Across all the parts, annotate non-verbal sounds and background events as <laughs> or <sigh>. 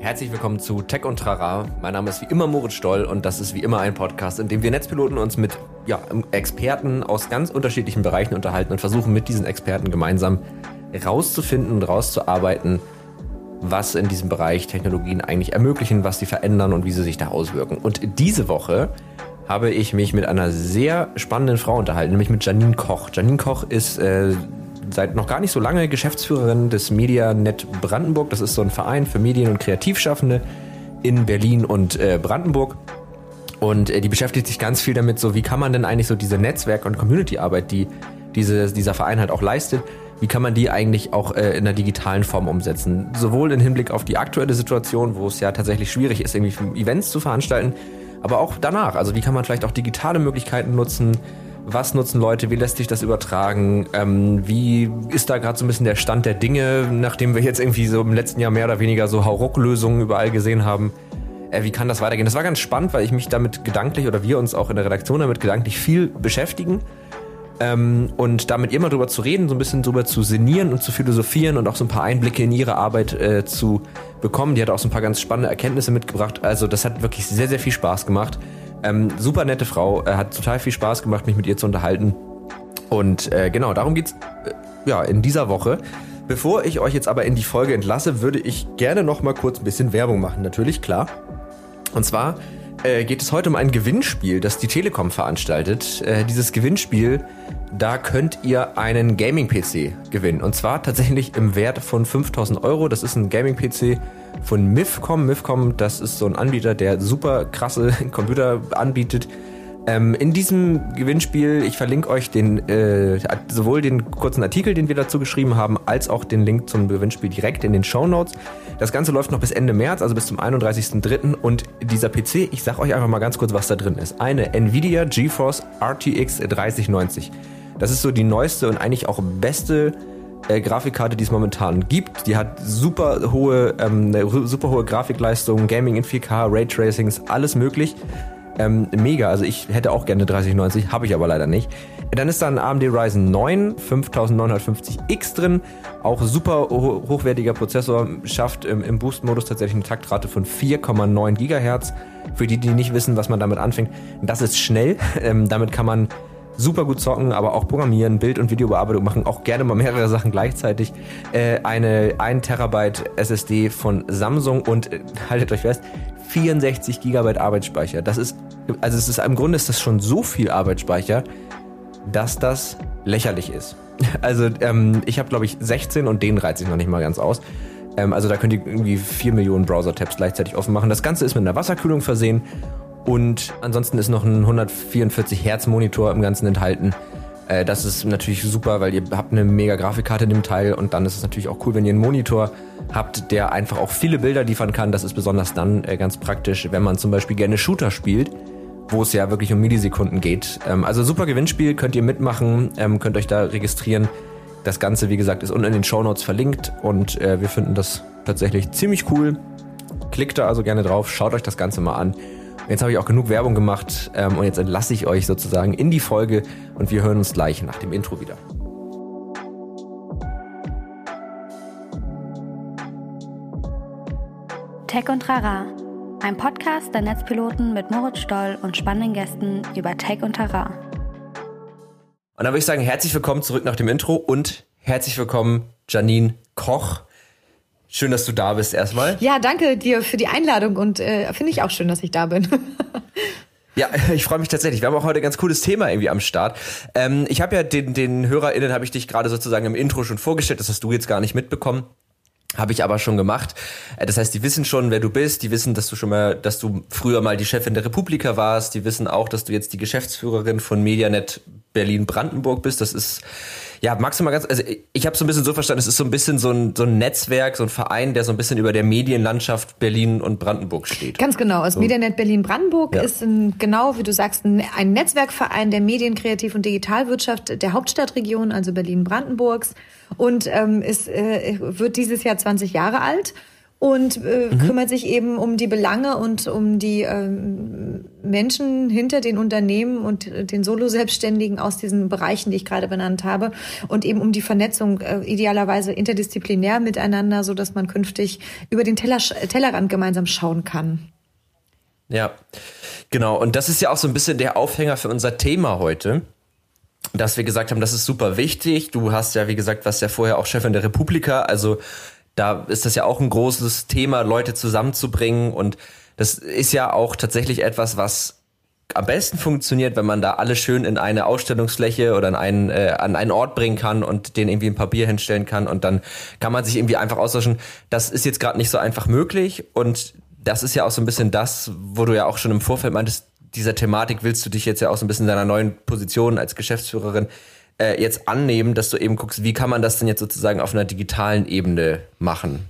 Herzlich willkommen zu Tech und Trara. Mein Name ist wie immer Moritz Stoll und das ist wie immer ein Podcast, in dem wir Netzpiloten uns mit ja, Experten aus ganz unterschiedlichen Bereichen unterhalten und versuchen mit diesen Experten gemeinsam rauszufinden und rauszuarbeiten, was in diesem Bereich Technologien eigentlich ermöglichen, was sie verändern und wie sie sich da auswirken. Und diese Woche habe ich mich mit einer sehr spannenden Frau unterhalten, nämlich mit Janine Koch. Janine Koch ist äh, seit noch gar nicht so lange Geschäftsführerin des MediaNet Brandenburg. Das ist so ein Verein für Medien- und Kreativschaffende in Berlin und äh, Brandenburg. Und äh, die beschäftigt sich ganz viel damit, so wie kann man denn eigentlich so diese Netzwerk- und Community-Arbeit, die diese, dieser Verein halt auch leistet, wie kann man die eigentlich auch äh, in einer digitalen Form umsetzen? Sowohl im Hinblick auf die aktuelle Situation, wo es ja tatsächlich schwierig ist, irgendwie Events zu veranstalten, aber auch danach. Also wie kann man vielleicht auch digitale Möglichkeiten nutzen? Was nutzen Leute? Wie lässt sich das übertragen? Ähm, wie ist da gerade so ein bisschen der Stand der Dinge, nachdem wir jetzt irgendwie so im letzten Jahr mehr oder weniger so Hauruck-Lösungen überall gesehen haben? Äh, wie kann das weitergehen? Das war ganz spannend, weil ich mich damit gedanklich oder wir uns auch in der Redaktion damit gedanklich viel beschäftigen. Ähm, und damit immer drüber zu reden, so ein bisschen drüber zu sinnieren und zu philosophieren und auch so ein paar Einblicke in ihre Arbeit äh, zu bekommen. Die hat auch so ein paar ganz spannende Erkenntnisse mitgebracht. Also das hat wirklich sehr, sehr viel Spaß gemacht. Ähm, super nette Frau, äh, hat total viel Spaß gemacht, mich mit ihr zu unterhalten. Und äh, genau, darum geht's äh, ja in dieser Woche. Bevor ich euch jetzt aber in die Folge entlasse, würde ich gerne noch mal kurz ein bisschen Werbung machen. Natürlich, klar. Und zwar äh, geht es heute um ein Gewinnspiel, das die Telekom veranstaltet. Äh, dieses Gewinnspiel, da könnt ihr einen Gaming-PC gewinnen. Und zwar tatsächlich im Wert von 5000 Euro. Das ist ein Gaming-PC von Mifcom. Mifcom, das ist so ein Anbieter, der super krasse <laughs> Computer anbietet. Ähm, in diesem Gewinnspiel, ich verlinke euch den, äh, sowohl den kurzen Artikel, den wir dazu geschrieben haben, als auch den Link zum Gewinnspiel direkt in den Show Notes. Das Ganze läuft noch bis Ende März, also bis zum 31.03. Und dieser PC, ich sag euch einfach mal ganz kurz, was da drin ist. Eine Nvidia GeForce RTX 3090. Das ist so die neueste und eigentlich auch beste äh, Grafikkarte, die es momentan gibt. Die hat super hohe, ähm, super hohe Grafikleistung, Gaming in 4K, Raytracings, alles möglich. Ähm, mega, also ich hätte auch gerne 3090, habe ich aber leider nicht. Dann ist da ein AMD Ryzen 9 5950X drin, auch super ho hochwertiger Prozessor, schafft im, im Boost-Modus tatsächlich eine Taktrate von 4,9 GHz. Für die, die nicht wissen, was man damit anfängt, das ist schnell. <laughs> Ähm, damit kann man super gut zocken, aber auch programmieren, Bild- und Videobearbeitung machen, auch gerne mal mehrere Sachen gleichzeitig. Äh, eine 1 Terabyte SSD von Samsung und äh, <laughs> haltet euch fest, 64 Gigabyte Arbeitsspeicher. Das ist, also es ist im Grunde ist das schon so viel Arbeitsspeicher, dass das lächerlich ist. <laughs> Also ähm, ich habe glaube ich 16 und den reizt sich noch nicht mal ganz aus. Ähm, also da könnt ihr irgendwie 4 Millionen Browser-Tabs gleichzeitig offen machen. Das Ganze ist mit einer Wasserkühlung versehen und ansonsten ist noch ein 144 Hertz Monitor im Ganzen enthalten. Äh, das ist natürlich super, weil ihr habt eine mega Grafikkarte in dem Teil und dann ist es natürlich auch cool, wenn ihr einen Monitor habt, der einfach auch viele Bilder liefern kann. Das ist besonders dann äh, ganz praktisch, wenn man zum Beispiel gerne Shooter spielt, wo es ja wirklich um Millisekunden geht. Ähm, also super Gewinnspiel, könnt ihr mitmachen, ähm, könnt euch da registrieren. Das Ganze, wie gesagt, ist unten in den Show Notes verlinkt und äh, wir finden das tatsächlich ziemlich cool. Klickt da also gerne drauf, schaut euch das Ganze mal an. Jetzt habe ich auch genug Werbung gemacht ähm, und jetzt entlasse ich euch sozusagen in die Folge und wir hören uns gleich nach dem Intro wieder. Tech und Rara, ein Podcast der Netzpiloten mit Moritz Stoll und spannenden Gästen über Tech und Rara. Und dann würde ich sagen, herzlich willkommen zurück nach dem Intro und herzlich willkommen Janine Koch. Schön, dass du da bist erstmal. Ja, danke dir für die Einladung und äh, finde ich auch schön, dass ich da bin. <laughs> Ja, ich freue mich tatsächlich. Wir haben auch heute ein ganz cooles Thema irgendwie am Start. Ähm, ich habe ja den, den HörerInnen, habe ich dich gerade sozusagen im Intro schon vorgestellt, das hast du jetzt gar nicht mitbekommen. Habe ich aber schon gemacht. Äh, das heißt, die wissen schon, wer du bist. Die wissen, dass du schon mal, dass du früher mal die Chefin der Republika warst. Die wissen auch, dass du jetzt die Geschäftsführerin von Medianet Berlin-Brandenburg bist. Das ist ja, magst du mal ganz, also ich habe so ein bisschen so verstanden, es ist so ein bisschen so ein, so ein Netzwerk, so ein Verein, der so ein bisschen über der Medienlandschaft Berlin und Brandenburg steht. Ganz genau. Das so. Medianet Berlin-Brandenburg ja. ist ein, genau, wie du sagst, ein, ein Netzwerkverein der Medien-, Kreativ- und Digitalwirtschaft der Hauptstadtregion, also Berlin-Brandenburgs. Und ähm, ist, äh, wird dieses Jahr 20 Jahre alt und äh, mhm. kümmert sich eben um die Belange und um die ähm, Menschen hinter den Unternehmen und den Solo-Selbstständigen aus diesen Bereichen, die ich gerade benannt habe und eben um die Vernetzung äh, idealerweise interdisziplinär miteinander, so dass man künftig über den Teller, Tellerrand gemeinsam schauen kann. Ja, genau. Und das ist ja auch so ein bisschen der Aufhänger für unser Thema heute dass wir gesagt haben, das ist super wichtig. Du hast ja, wie gesagt, was ja vorher auch Chefin der Republika, also da ist das ja auch ein großes Thema, Leute zusammenzubringen. Und das ist ja auch tatsächlich etwas, was am besten funktioniert, wenn man da alle schön in eine Ausstellungsfläche oder an einen, äh, an einen Ort bringen kann und den irgendwie ein Papier hinstellen kann. Und dann kann man sich irgendwie einfach austauschen. Das ist jetzt gerade nicht so einfach möglich. Und das ist ja auch so ein bisschen das, wo du ja auch schon im Vorfeld meintest, dieser Thematik willst du dich jetzt ja auch so ein bisschen in deiner neuen Position als Geschäftsführerin äh, jetzt annehmen, dass du eben guckst, wie kann man das denn jetzt sozusagen auf einer digitalen Ebene machen?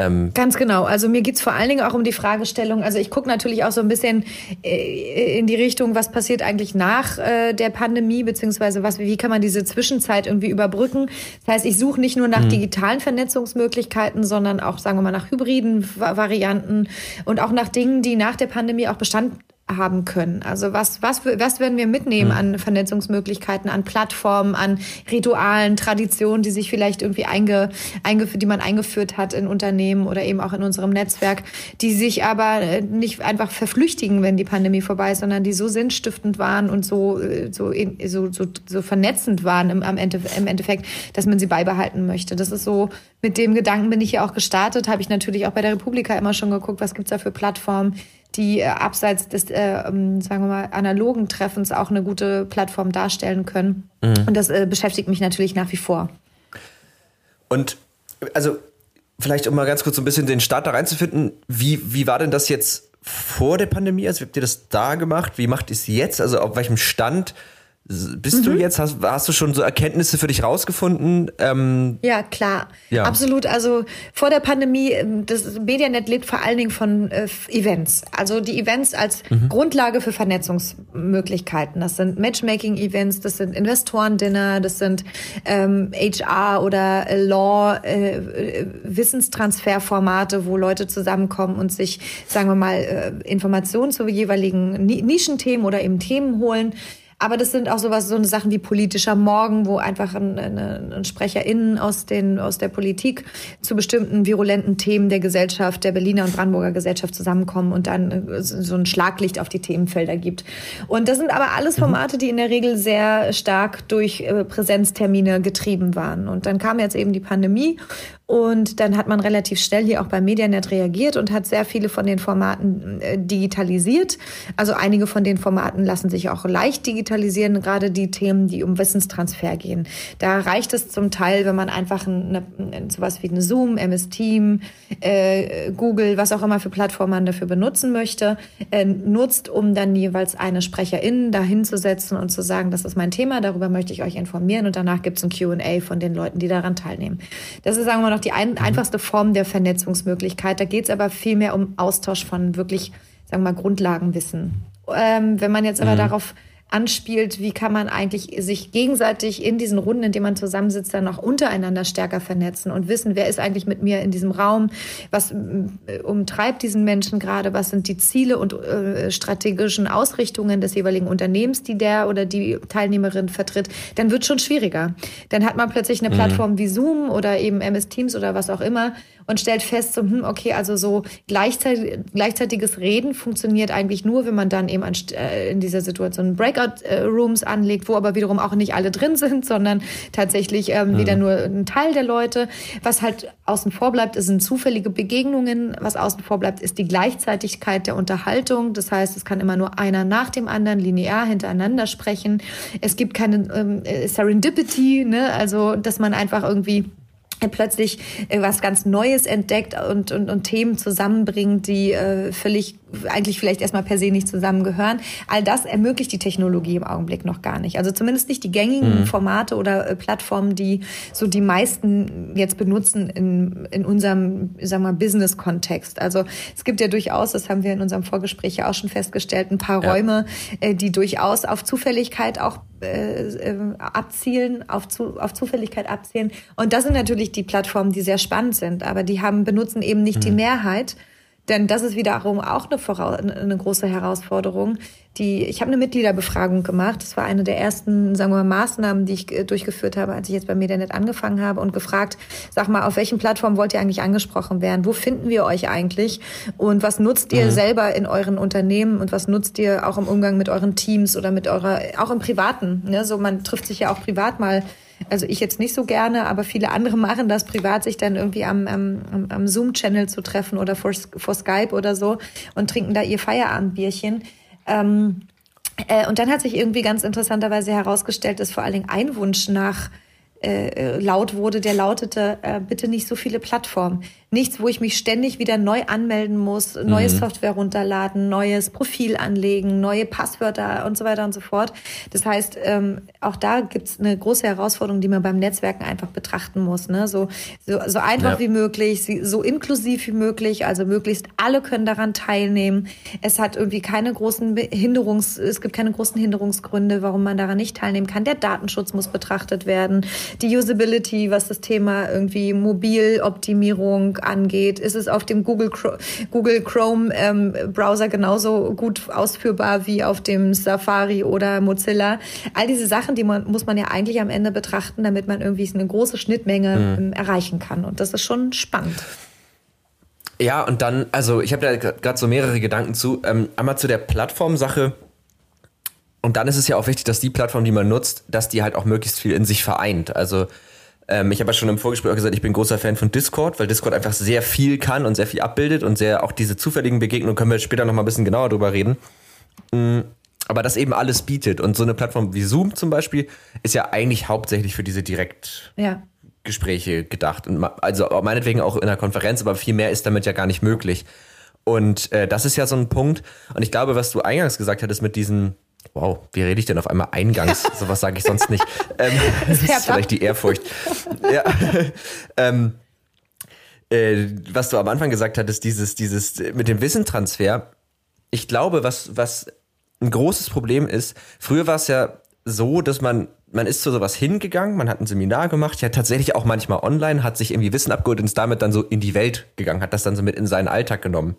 Ähm Ganz genau. Also mir geht's vor allen Dingen auch um die Fragestellung. Also ich gucke natürlich auch so ein bisschen äh, in die Richtung, was passiert eigentlich nach äh, der Pandemie, beziehungsweise was, wie kann man diese Zwischenzeit irgendwie überbrücken. Das heißt, ich suche nicht nur nach mhm. digitalen Vernetzungsmöglichkeiten, sondern auch, sagen wir mal, nach hybriden Varianten und auch nach Dingen, die nach der Pandemie auch Bestand haben können. Also was, was, was werden wir mitnehmen hm. an Vernetzungsmöglichkeiten, an Plattformen, an Ritualen, Traditionen, die sich vielleicht irgendwie einge, einge, die man eingeführt hat in Unternehmen oder eben auch in unserem Netzwerk, die sich aber äh, nicht einfach verflüchtigen, wenn die Pandemie vorbei ist, sondern die so sinnstiftend waren und so, äh, so, so, so, so vernetzend waren im, am Ende, im Endeffekt, dass man sie beibehalten möchte. Das ist so, mit dem Gedanken bin ich ja auch gestartet, habe ich natürlich auch bei der Republika immer schon geguckt, was gibt's da für Plattformen, die äh, abseits des, äh, ähm, sagen wir mal, analogen Treffens auch eine gute Plattform darstellen können. Mhm. Und das äh, beschäftigt mich natürlich nach wie vor. Und also vielleicht um mal ganz kurz so ein bisschen den Start da reinzufinden, wie, wie war denn das jetzt vor der Pandemie? Also wie habt ihr das da gemacht? Wie macht ihr es jetzt? Also auf welchem Stand bist mhm. du jetzt? Hast, hast du schon so Erkenntnisse für dich rausgefunden? Ähm, ja, klar. Ja. Absolut. Also vor der Pandemie, ähm, das Medianet lebt vor allen Dingen von äh, Events. Also die Events als mhm. Grundlage für Vernetzungsmöglichkeiten. Das sind Matchmaking-Events, das sind Investorendinner, das sind ähm, HR oder äh, Law, äh, Wissenstransferformate, wo Leute zusammenkommen und sich, sagen wir mal, äh, Informationen zu jeweiligen Nischenthemen oder eben Themen holen. Aber das sind auch sowas, so eine Sachen wie politischer Morgen, wo einfach ein, ein, ein SprecherInnen aus, den, aus der Politik zu bestimmten virulenten Themen der Gesellschaft, der Berliner und Brandenburger Gesellschaft zusammenkommen und dann äh, so ein Schlaglicht auf die Themenfelder gibt. Und das sind aber alles mhm. Formate, die in der Regel sehr stark durch äh, Präsenztermine getrieben waren. Und dann kam jetzt eben die Pandemie und dann hat man relativ schnell hier auch bei Medianet reagiert und hat sehr viele von den Formaten äh, digitalisiert. Also einige von den Formaten lassen sich auch leicht digitalisieren, gerade die Themen, die um Wissenstransfer gehen. Da reicht es zum Teil, wenn man einfach eine, sowas wie eine Zoom, MS Team, äh, Google, was auch immer für Plattformen man dafür benutzen möchte, äh, nutzt, um dann jeweils eine Sprecherin dahinzusetzen und zu sagen, das ist mein Thema, darüber möchte ich euch informieren und danach gibt es ein Q&A von den Leuten, die daran teilnehmen. Das ist, sagen wir noch die ein, mhm. einfachste Form der Vernetzungsmöglichkeit. Da geht es aber viel mehr um Austausch von wirklich, sagen wir mal, Grundlagenwissen. Ähm, wenn man jetzt aber mhm. darauf anspielt, wie kann man eigentlich sich gegenseitig in diesen Runden, in denen man zusammensitzt, dann auch untereinander stärker vernetzen und wissen, wer ist eigentlich mit mir in diesem Raum, was äh, umtreibt diesen Menschen gerade, was sind die Ziele und äh, strategischen Ausrichtungen des jeweiligen Unternehmens, die der oder die Teilnehmerin vertritt, dann wird schon schwieriger. Dann hat man plötzlich eine mhm. Plattform wie Zoom oder eben MS Teams oder was auch immer und stellt fest, so, hm, okay, also so gleichzeitig, gleichzeitiges Reden funktioniert eigentlich nur, wenn man dann eben an, äh, in dieser Situation Breakout-Rooms anlegt, wo aber wiederum auch nicht alle drin sind, <laughs> sondern tatsächlich ähm, mhm. wieder nur ein Teil der Leute. Was halt außen vor bleibt, sind zufällige Begegnungen. Was außen vor bleibt, ist die Gleichzeitigkeit der Unterhaltung. Das heißt, es kann immer nur einer nach dem anderen linear hintereinander sprechen. Es gibt keine ähm, Serendipity, ne? also dass man einfach irgendwie plötzlich äh, was ganz Neues entdeckt und, und, und Themen zusammenbringt, die äh, völlig eigentlich vielleicht erstmal per se nicht zusammengehören. All das ermöglicht die Technologie im Augenblick noch gar nicht. Also zumindest nicht die gängigen mhm. Formate oder äh, Plattformen, die so die meisten jetzt benutzen in, in unserem, sagen wir, Business-Kontext. Also es gibt ja durchaus, das haben wir in unserem Vorgespräch ja auch schon festgestellt, ein paar ja. Räume, äh, die durchaus auf Zufälligkeit auch äh, äh, abzielen, auf, zu, auf Zufälligkeit abzielen. Und das sind natürlich die Plattformen, die sehr spannend sind, aber die haben benutzen eben nicht mhm. die Mehrheit Denn das ist wiederum auch eine, eine große Herausforderung. Die, ich habe eine Mitgliederbefragung gemacht. Das war eine der ersten, sagen wir mal, Maßnahmen, die ich äh, durchgeführt habe, als ich jetzt bei Medianet angefangen habe und gefragt, sag mal, auf welchen Plattformen wollt ihr eigentlich angesprochen werden? Wo finden wir euch eigentlich? Und was nutzt ihr mhm. selber in euren Unternehmen und was nutzt ihr auch im Umgang mit euren Teams oder mit eurer, auch im Privaten? Ne? So, man trifft sich ja auch privat mal also ich jetzt nicht so gerne, aber viele andere machen das privat, sich dann irgendwie am, am, am Zoom-Channel zu treffen oder vor, vor Skype oder so und trinken da ihr Feierabendbierchen. Ähm, äh, und dann hat sich irgendwie ganz interessanterweise herausgestellt, dass vor allen Dingen ein Wunsch nach äh, laut wurde, der lautete, äh, bitte nicht so viele Plattformen. Nichts, wo ich mich ständig wieder neu anmelden muss, neue mhm. Software runterladen, neues Profil anlegen, neue Passwörter und so weiter und so fort. Das heißt, ähm, auch da gibt's eine große Herausforderung, die man beim Netzwerken einfach betrachten muss. Ne? So, so, so einfach ja. wie möglich, so inklusiv wie möglich, also möglichst alle können daran teilnehmen. Es hat irgendwie keine großen Hinderungs, es gibt keine großen Hinderungsgründe, warum man daran nicht teilnehmen kann. Der Datenschutz muss betrachtet werden, die Usability, was das Thema irgendwie Mobiloptimierung angeht? Ist es auf dem Google, Google Chrome ähm, Browser genauso gut ausführbar wie auf dem Safari oder Mozilla? All diese Sachen, die man, muss man ja eigentlich am Ende betrachten, damit man irgendwie eine große Schnittmenge mhm. Ähm, erreichen kann. Und das ist schon spannend. Ja, und dann, also ich habe da gerade so mehrere Gedanken zu. Ähm, einmal zu der Plattformsache. Und dann ist es ja auch wichtig, dass die Plattform, die man nutzt, dass die halt auch möglichst viel in sich vereint. Also ähm, ich habe ja schon im Vorgespräch auch gesagt, ich bin großer Fan von Discord, weil Discord einfach sehr viel kann und sehr viel abbildet und sehr auch diese zufälligen Begegnungen können wir später noch mal ein bisschen genauer drüber reden. Mhm. Aber das eben alles bietet. Und so eine Plattform wie Zoom zum Beispiel ist ja eigentlich hauptsächlich für diese Direktgespräche ja. gedacht. Und also meinetwegen auch in einer Konferenz, aber viel mehr ist damit ja gar nicht möglich. Und äh, das ist ja so ein Punkt. Und ich glaube, was du eingangs gesagt hattest mit diesen Wow, wie rede ich denn auf einmal eingangs? <laughs> Sowas sage ich sonst nicht. Ähm, das ist <laughs> vielleicht die Ehrfurcht. ja. <laughs> ähm, äh, was du am Anfang gesagt hattest, dieses, dieses mit dem Wissentransfer. Ich glaube, was, was ein großes Problem ist, früher war es ja so, dass man, man ist zu sowas hingegangen, man hat ein Seminar gemacht, ja tatsächlich auch manchmal online, hat sich irgendwie Wissen abgeholt und ist damit dann so in die Welt gegangen, hat das dann so mit in seinen Alltag genommen.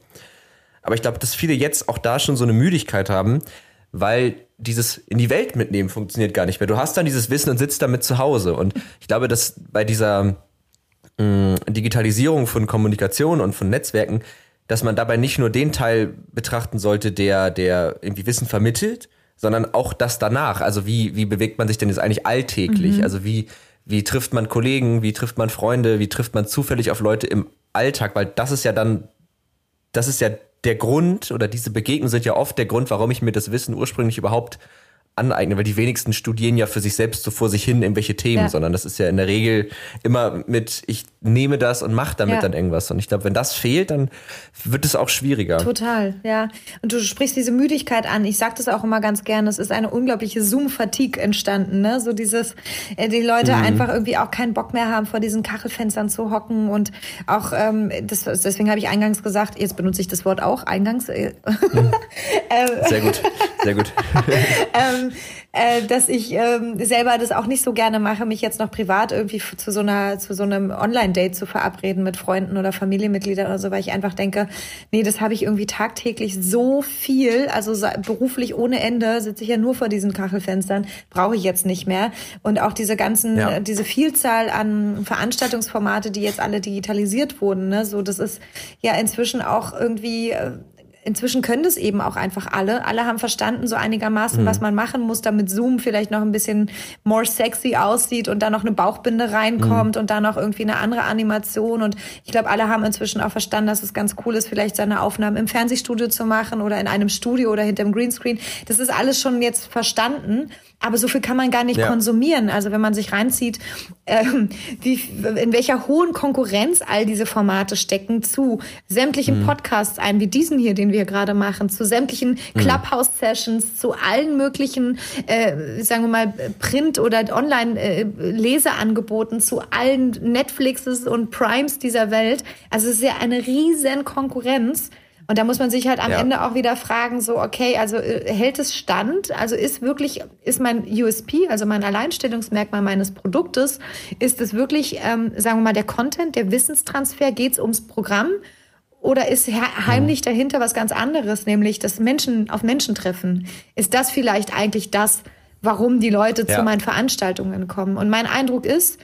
Aber ich glaube, dass viele jetzt auch da schon so eine Müdigkeit haben, weil dieses in die Welt mitnehmen funktioniert gar nicht mehr. Du hast dann dieses Wissen und sitzt damit zu Hause. Und ich glaube, dass bei dieser mh, mm, Digitalisierung von Kommunikation und von Netzwerken, dass man dabei nicht nur den Teil betrachten sollte, der, der irgendwie Wissen vermittelt, sondern auch das danach. Also wie, wie bewegt man sich denn jetzt eigentlich alltäglich? Mhm. Also wie, wie trifft man Kollegen, wie trifft man Freunde, wie trifft man zufällig auf Leute im Alltag? Weil das ist ja dann, das ist ja der Grund oder diese Begegnungen sind ja oft der Grund, warum ich mir das Wissen ursprünglich überhaupt aneignen, weil die wenigsten studieren ja für sich selbst so vor sich hin irgendwelche Themen, ja. sondern das ist ja in der Regel immer mit, ich nehme das und mache damit ja. dann irgendwas. Und ich glaube, wenn das fehlt, dann wird es auch schwieriger. Total, ja. Und du sprichst diese Müdigkeit an. Ich sage das auch immer ganz gerne. Es ist eine unglaubliche Zoom-Fatigue entstanden, ne? So dieses, äh, die Leute mhm. einfach irgendwie auch keinen Bock mehr haben, vor diesen Kachelfenstern zu hocken und auch, ähm, das, deswegen habe ich eingangs gesagt, jetzt benutze ich das Wort auch, eingangs. Äh, mhm. <laughs> Sehr gut, sehr gut. <laughs> ähm, äh, dass ich ähm, selber das auch nicht so gerne mache, mich jetzt noch privat irgendwie zu so einer zu so einem Online-Date zu verabreden mit Freunden oder Familienmitgliedern oder so, weil ich einfach denke, nee, das habe ich irgendwie tagtäglich so viel, also beruflich ohne Ende sitze ich ja nur vor diesen Kachelfenstern, brauche ich jetzt nicht mehr. Und auch diese ganzen, ja. diese Vielzahl an Veranstaltungsformate, die jetzt alle digitalisiert wurden, ne, so das ist ja inzwischen auch irgendwie äh, inzwischen können das eben auch einfach alle. Alle haben verstanden so einigermaßen, mhm. was man machen muss, damit Zoom vielleicht noch ein bisschen more sexy aussieht und da noch eine Bauchbinde reinkommt mhm. und da noch irgendwie eine andere Animation. Und ich glaube, alle haben inzwischen auch verstanden, dass es ganz cool ist, vielleicht seine Aufnahmen im Fernsehstudio zu machen oder in einem Studio oder hinterm Greenscreen. Das ist alles schon jetzt verstanden. Aber so viel kann man gar nicht ja. konsumieren. Also wenn man sich reinzieht, ähm, wie, in welcher hohen Konkurrenz all diese Formate stecken zu sämtlichen mhm. Podcasts ein, wie diesen hier, den wir gerade machen, zu sämtlichen mhm. Clubhouse-Sessions, zu allen möglichen, äh, sagen wir mal, Print- oder Online-Leseangeboten, zu allen Netflixes und Primes dieser Welt. Also es ist ja eine riesen Konkurrenz. Und da muss man sich halt am ja. Ende auch wieder fragen, so, okay, also äh, hält es stand? Also ist wirklich, ist mein USP, also mein Alleinstellungsmerkmal meines Produktes, ist es wirklich, ähm, sagen wir mal, der Content, der Wissenstransfer, geht es ums Programm? Oder ist heimlich dahinter was ganz anderes, nämlich das Menschen auf Menschen treffen? Ist das vielleicht eigentlich das, warum die Leute ja. zu meinen Veranstaltungen kommen? Und mein Eindruck ist,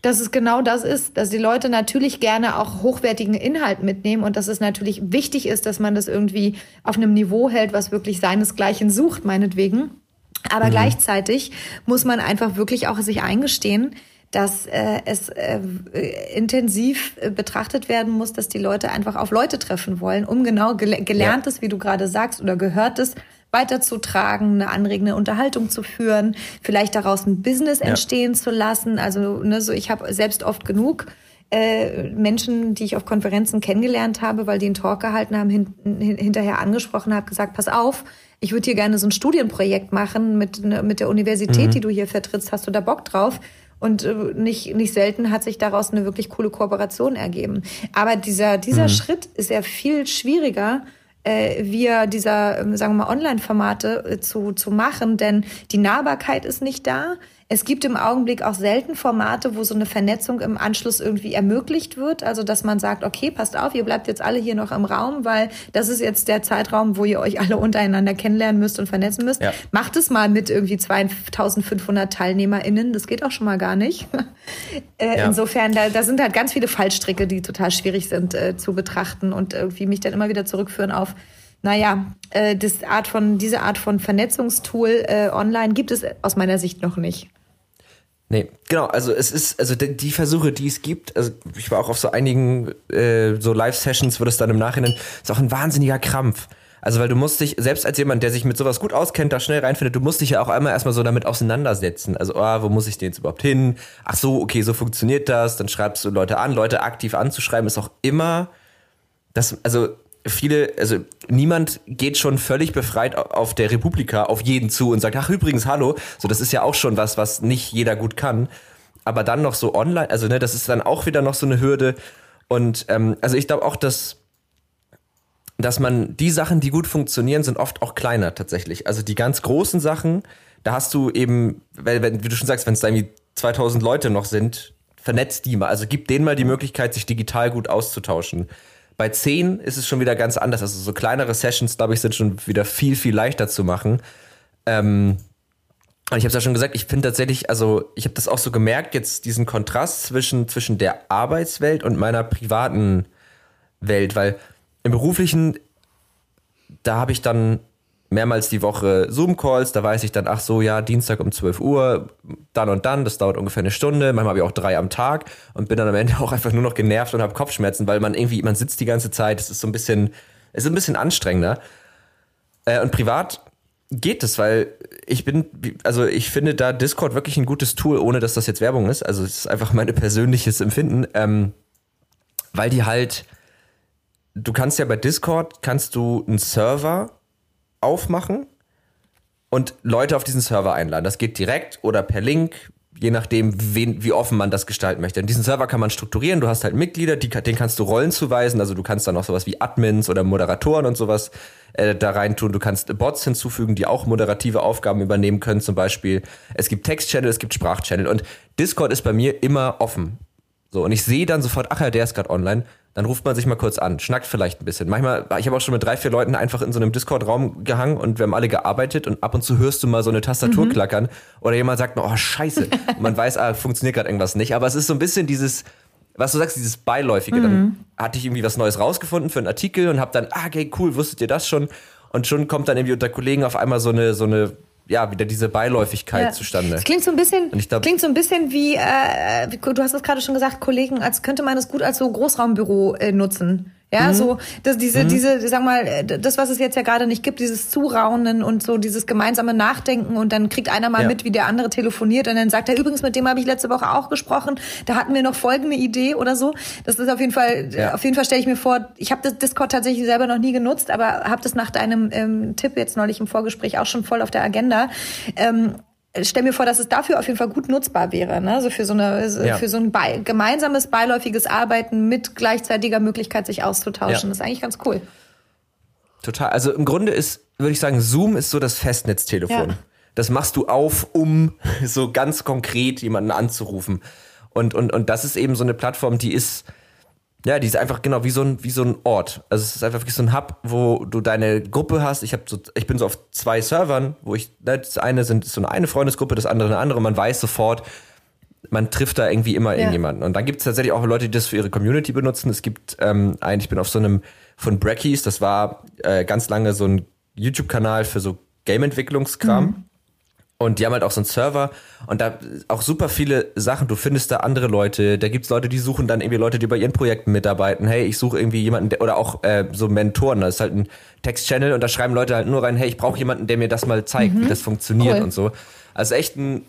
dass es genau das ist, dass die Leute natürlich gerne auch hochwertigen Inhalt mitnehmen und dass es natürlich wichtig ist, dass man das irgendwie auf einem Niveau hält, was wirklich seinesgleichen sucht, meinetwegen. Aber mhm. gleichzeitig muss man einfach wirklich auch sich eingestehen, dass äh, es äh, intensiv äh, betrachtet werden muss, dass die Leute einfach auf Leute treffen wollen, um genau gel gelerntes, ja. wie du gerade sagst, oder gehörtes weiterzutragen, eine anregende Unterhaltung zu führen, vielleicht daraus ein Business ja. entstehen zu lassen. Also ne, so ich habe selbst oft genug äh, Menschen, die ich auf Konferenzen kennengelernt habe, weil die einen Talk gehalten haben, hin, hin, hinterher angesprochen habe, gesagt, pass auf, ich würde hier gerne so ein Studienprojekt machen mit, ne, mit der Universität, mhm. die du hier vertrittst. Hast du da Bock drauf? Und äh, nicht, nicht selten hat sich daraus eine wirklich coole Kooperation ergeben. Aber dieser, dieser mhm. Schritt ist ja viel schwieriger, äh, via dieser, ähm, sagen wir mal, Online-Formate äh, zu, zu machen, denn die Nahbarkeit ist nicht da. Es gibt im Augenblick auch selten Formate, wo so eine Vernetzung im Anschluss irgendwie ermöglicht wird. Also, dass man sagt, okay, passt auf, ihr bleibt jetzt alle hier noch im Raum, weil das ist jetzt der Zeitraum, wo ihr euch alle untereinander kennenlernen müsst und vernetzen müsst. Ja. Macht es mal mit irgendwie 2500 TeilnehmerInnen. Das geht auch schon mal gar nicht. <laughs> äh, ja. Insofern, da, da sind halt ganz viele Fallstricke, die total schwierig sind äh, zu betrachten und irgendwie mich dann immer wieder zurückführen auf naja, äh, das Art von, diese Art von Vernetzungstool äh, online gibt es aus meiner Sicht noch nicht. Nee, genau, also es ist, also die, die Versuche, die es gibt, also ich war auch auf so einigen äh, so Live-Sessions, wo das dann im Nachhinein, ist auch ein wahnsinniger Krampf. Also weil du musst dich, selbst als jemand, der sich mit sowas gut auskennt, da schnell reinfindet, du musst dich ja auch einmal erstmal so damit auseinandersetzen. Also, oh, wo muss ich denn jetzt überhaupt hin? Ach so, okay, so funktioniert das. Dann schreibst du Leute an. Leute aktiv anzuschreiben ist auch immer, das, also viele, also niemand geht schon völlig befreit auf der Republika auf jeden zu und sagt, ach übrigens, hallo. So, das ist ja auch schon was, was nicht jeder gut kann. Aber dann noch so online, also ne, das ist dann auch wieder noch so eine Hürde. Und ähm, also ich glaube auch, dass dass man die Sachen, die gut funktionieren, sind oft auch kleiner tatsächlich. Also die ganz großen Sachen, da hast du eben, weil, wenn, wie du schon sagst, wenn es da irgendwie 2000 Leute noch sind, vernetzt die mal. Also gib denen mal die Möglichkeit, sich digital gut auszutauschen. Bei 10 ist es schon wieder ganz anders. Also so kleinere Sessions, glaube ich, sind schon wieder viel, viel leichter zu machen. Ähm, und ich habe es ja schon gesagt, ich finde tatsächlich, also ich habe das auch so gemerkt, jetzt diesen Kontrast zwischen, zwischen der Arbeitswelt und meiner privaten Welt, weil im beruflichen, da habe ich dann mehrmals die Woche Zoom-Calls, da weiß ich dann, ach so, ja, Dienstag um 12 Uhr, dann und dann, das dauert ungefähr eine Stunde, manchmal habe ich auch drei am Tag und bin dann am Ende <laughs> auch einfach nur noch genervt und habe Kopfschmerzen, weil man irgendwie, man sitzt die ganze Zeit, es ist so ein bisschen, es ist ein bisschen anstrengender. Äh, und privat geht es, weil ich bin, also ich finde da Discord wirklich ein gutes Tool, ohne dass das jetzt Werbung ist, also es ist einfach mein <laughs> persönliches Empfinden, ähm, weil die halt, du kannst ja bei Discord, kannst du einen Server aufmachen und Leute auf diesen Server einladen. Das geht direkt oder per Link, je nachdem, wen, wie offen man das gestalten möchte. Und diesen Server kann man strukturieren. Du hast halt Mitglieder, die, denen kannst du Rollen zuweisen. Also du kannst dann auch sowas wie Admins oder Moderatoren und sowas äh, da rein tun. Du kannst Bots hinzufügen, die auch moderative Aufgaben übernehmen können. Zum Beispiel, es gibt Text-Channel, es gibt Sprach-Channel. Und Discord ist bei mir immer offen. So, und ich sehe dann sofort, ach ja, der ist gerade online dann ruft man sich mal kurz an, schnackt vielleicht ein bisschen. Manchmal, ich habe auch schon mit drei, vier Leuten einfach in so einem Discord-Raum gehangen und wir haben alle gearbeitet und ab und zu hörst du mal so eine Tastatur mhm. klackern oder jemand sagt mir, oh scheiße. Und <laughs> man weiß, ah, funktioniert gerade irgendwas nicht. Aber es ist so ein bisschen dieses, was du sagst, dieses Beiläufige. Mhm. Dann hatte ich irgendwie was Neues rausgefunden für einen Artikel und habe dann, ah, okay, cool, wusstet ihr das schon? Und schon kommt dann irgendwie unter Kollegen auf einmal so eine, so eine ja, wieder diese Beiläufigkeit ja. zustande. Das klingt so ein bisschen, glaub, klingt so ein bisschen wie, äh, du hast es gerade schon gesagt, Kollegen, als könnte man es gut als so Großraumbüro äh, nutzen. Ja, mhm. so dass diese, mhm. diese, sag mal, äh, das, was es jetzt ja gerade nicht gibt, dieses Zuraunen und so dieses gemeinsame Nachdenken und dann kriegt einer mal ja. mit, wie der andere telefoniert und dann sagt er, übrigens, mit dem habe ich letzte Woche auch gesprochen, da hatten wir noch folgende Idee oder so. Das ist auf jeden Fall, ja. auf jeden Fall stelle ich mir vor, ich habe das Discord tatsächlich selber noch nie genutzt, aber habe das nach deinem ähm, Tipp jetzt neulich im Vorgespräch auch schon voll auf der Agenda. Ähm, stell mir vor, dass es dafür auf jeden Fall gut nutzbar wäre, ne? Also für so eine ja. für so ein bei, gemeinsames beiläufiges Arbeiten mit gleichzeitiger Möglichkeit sich auszutauschen. Ja. Das ist eigentlich ganz cool. Total. Also im Grunde ist würde ich sagen, Zoom ist so das Festnetztelefon. Ja. Das machst du auf, um <laughs> so ganz konkret jemanden anzurufen. Und und und das ist eben so eine Plattform, die ist Ja, die ist einfach genau wie so ein wie so ein Ort. Also es ist einfach wie so ein Hub, wo du deine Gruppe hast. Ich habe so ich bin so auf zwei Servern, wo ich ne, das eine sind so eine eine Freundesgruppe, das andere eine andere. Man weiß sofort, man trifft da irgendwie immer ja. irgendjemanden. Und dann gibt es tatsächlich auch Leute, die das für ihre Community benutzen. Es gibt ähm, einen, ich bin auf so einem von Brackies, das war äh, ganz lange so ein YouTube-Kanal für so Game-Entwicklungskram. Mhm. Und die haben halt auch so einen Server und da auch super viele Sachen. Du findest da andere Leute. Da gibt's Leute, die suchen dann irgendwie Leute, die bei ihren Projekten mitarbeiten. Hey, ich suche irgendwie jemanden, der, oder auch äh, so Mentoren. Das ist halt ein Text-Channel und da schreiben Leute halt nur rein, hey, ich brauche jemanden, der mir das mal zeigt, mhm. wie das funktioniert cool. und so. Also echt ein,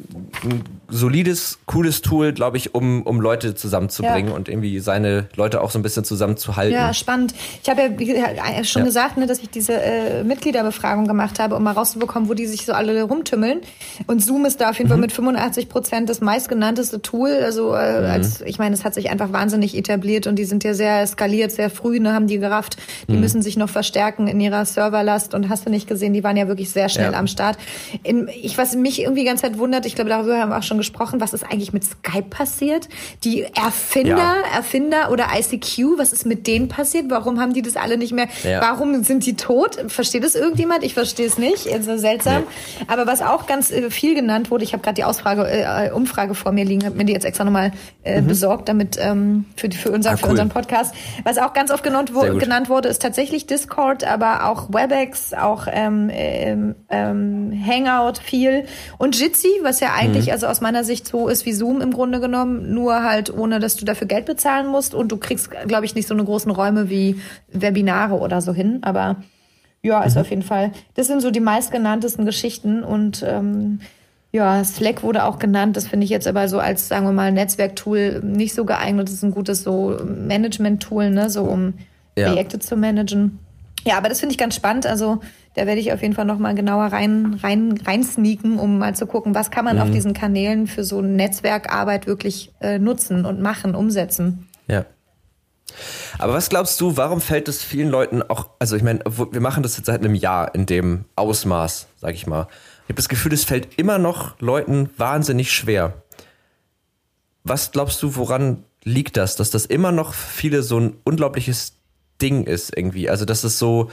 ein solides, cooles Tool, glaube ich, um, um Leute zusammenzubringen ja. und irgendwie seine Leute auch so ein bisschen zusammenzuhalten. Ja, spannend. Ich habe ja schon ja. gesagt, ne, dass ich diese äh, Mitgliederbefragung gemacht habe, um mal rauszubekommen, wo die sich so alle rumtümmeln. Und Zoom ist da auf jeden mhm. Fall mit 85 Prozent das meistgenannteste Tool. Also äh, mhm. als ich meine, es hat sich einfach wahnsinnig etabliert und die sind ja sehr skaliert, sehr früh, ne, haben die gerafft. Die mhm. müssen sich noch verstärken in ihrer Serverlast und hast du nicht gesehen, die waren ja wirklich sehr schnell ja. am Start. In, ich was mich irgendwie die ganze Zeit wundert, ich glaube, darüber haben wir auch schon gesprochen, was ist eigentlich mit Skype passiert? Die Erfinder, ja. Erfinder oder ICQ, was ist mit denen passiert? Warum haben die das alle nicht mehr? Ja. Warum sind die tot? Versteht das irgendjemand? Ich verstehe es nicht. Also seltsam. Nee. Aber was auch ganz äh, viel genannt wurde, ich habe gerade die Ausfrage, äh, Umfrage vor mir liegen, habe mir die jetzt extra nochmal äh, mhm. besorgt, damit ähm, für, für, unser, ah, cool. für unseren Podcast. Was auch ganz oft genannt, wo, genannt wurde, ist tatsächlich Discord, aber auch WebEx, auch ähm, ähm, ähm Hangout viel und Jitsi, was ja eigentlich, mhm. also aus meiner Sicht so ist wie Zoom im Grunde genommen, nur halt ohne, dass du dafür Geld bezahlen musst und du kriegst, glaube ich, nicht so eine großen Räume wie Webinare oder so hin, aber ja, ist mhm. auf jeden Fall, das sind so die meistgenanntesten Geschichten und ähm, ja, Slack wurde auch genannt. Das finde ich jetzt aber so als, sagen wir mal, Netzwerktool nicht so geeignet. Das ist ein gutes so Management-Tool, ne, so um ja. Projekte zu managen. Ja, aber das finde ich ganz spannend. Also da werde ich auf jeden Fall noch mal genauer rein, rein, rein sneaken, um mal zu gucken, was kann man mhm. auf diesen Kanälen für so Netzwerkarbeit wirklich äh, nutzen und machen, umsetzen. Ja. Aber was glaubst du, warum fällt es vielen Leuten auch, also ich meine, wir machen das jetzt seit einem Jahr in dem Ausmaß, sag ich mal. Ich habe das Gefühl, es fällt immer noch Leuten wahnsinnig schwer. Was glaubst du, woran liegt das, dass das immer noch viele so ein unglaubliches Ding ist irgendwie. Also, dass es so,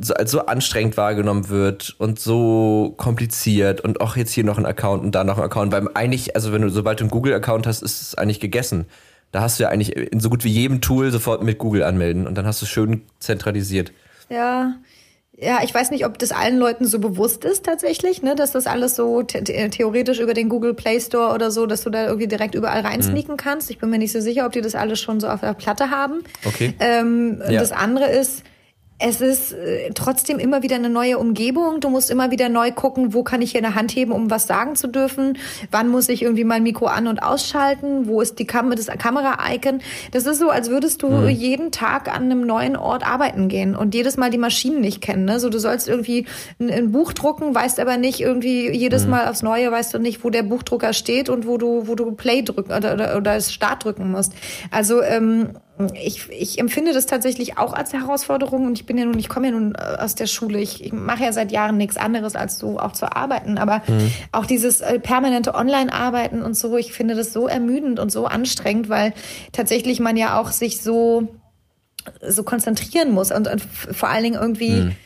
so, als so anstrengend wahrgenommen wird und so kompliziert und auch jetzt hier noch ein Account und da noch ein Account, weil eigentlich, also wenn du, sobald du einen Google-Account hast, ist es eigentlich gegessen. Da hast du ja eigentlich in so gut wie jedem Tool sofort mit Google anmelden und dann hast du es schön zentralisiert. Ja, ja, ich weiß nicht, ob das allen Leuten so bewusst ist tatsächlich, ne, dass das alles so theoretisch über den Google Play Store oder so, dass du da irgendwie direkt überall reinsneaken mhm. kannst. Ich bin mir nicht so sicher, ob die das alles schon so auf der Platte haben. Okay. Ähm, ja. Das andere ist, es ist äh, trotzdem immer wieder eine neue Umgebung. Du musst immer wieder neu gucken, wo kann ich hier eine Hand heben, um was sagen zu dürfen. Wann muss ich irgendwie mein Mikro an- und ausschalten? Wo ist die Kam das Kamera-Icon? Das ist so, als würdest du mhm. jeden Tag an einem neuen Ort arbeiten gehen und jedes Mal die Maschinen nicht kennen. Ne? So, du sollst irgendwie ein, ein Buch drucken, weißt aber nicht irgendwie jedes mhm. Mal aufs Neue, weißt du nicht, wo der Buchdrucker steht und wo du, wo du Play drücken oder, oder, oder Start drücken musst. Also, ähm, ich, ich empfinde das tatsächlich auch als Herausforderung und ich bin ja nun, ich komme ja nun äh, aus der Schule, ich, ich mache ja seit Jahren nichts anderes als so auch zu arbeiten, aber mhm. auch dieses äh, permanente Online-Arbeiten und so, ich finde das so ermüdend und so anstrengend, weil tatsächlich man ja auch sich so so konzentrieren muss und, und vor allen Dingen irgendwie mhm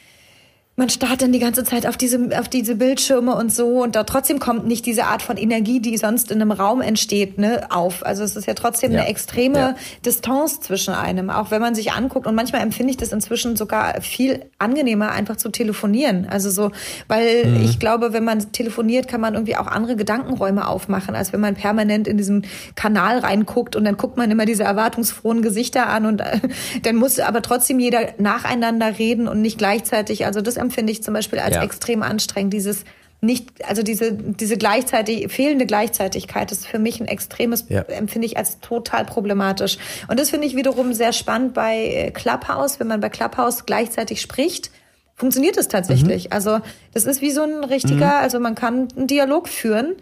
man starrt dann die ganze Zeit auf diese, auf diese Bildschirme und so und da trotzdem kommt nicht diese Art von Energie, die sonst in einem Raum entsteht, ne, auf. Also es ist ja trotzdem ja. eine extreme ja. Distanz zwischen einem, auch wenn man sich anguckt und manchmal empfinde ich das inzwischen sogar viel angenehmer, einfach zu telefonieren. Also so, weil mhm. ich glaube, wenn man telefoniert, kann man irgendwie auch andere Gedankenräume aufmachen, als wenn man permanent in diesen Kanal reinguckt und dann guckt man immer diese erwartungsfrohen Gesichter an und äh, dann muss aber trotzdem jeder nacheinander reden und nicht gleichzeitig. Also das empfinde ich zum Beispiel als ja. extrem anstrengend. Dieses nicht, also diese, diese gleichzeitig, fehlende Gleichzeitigkeit ist für mich ein extremes, ja. empfinde ich als total problematisch. Und das finde ich wiederum sehr spannend bei äh, Clubhouse, wenn man bei Clubhouse gleichzeitig spricht funktioniert es tatsächlich. Mhm. Also das ist wie so ein richtiger, mhm. also man kann einen Dialog führen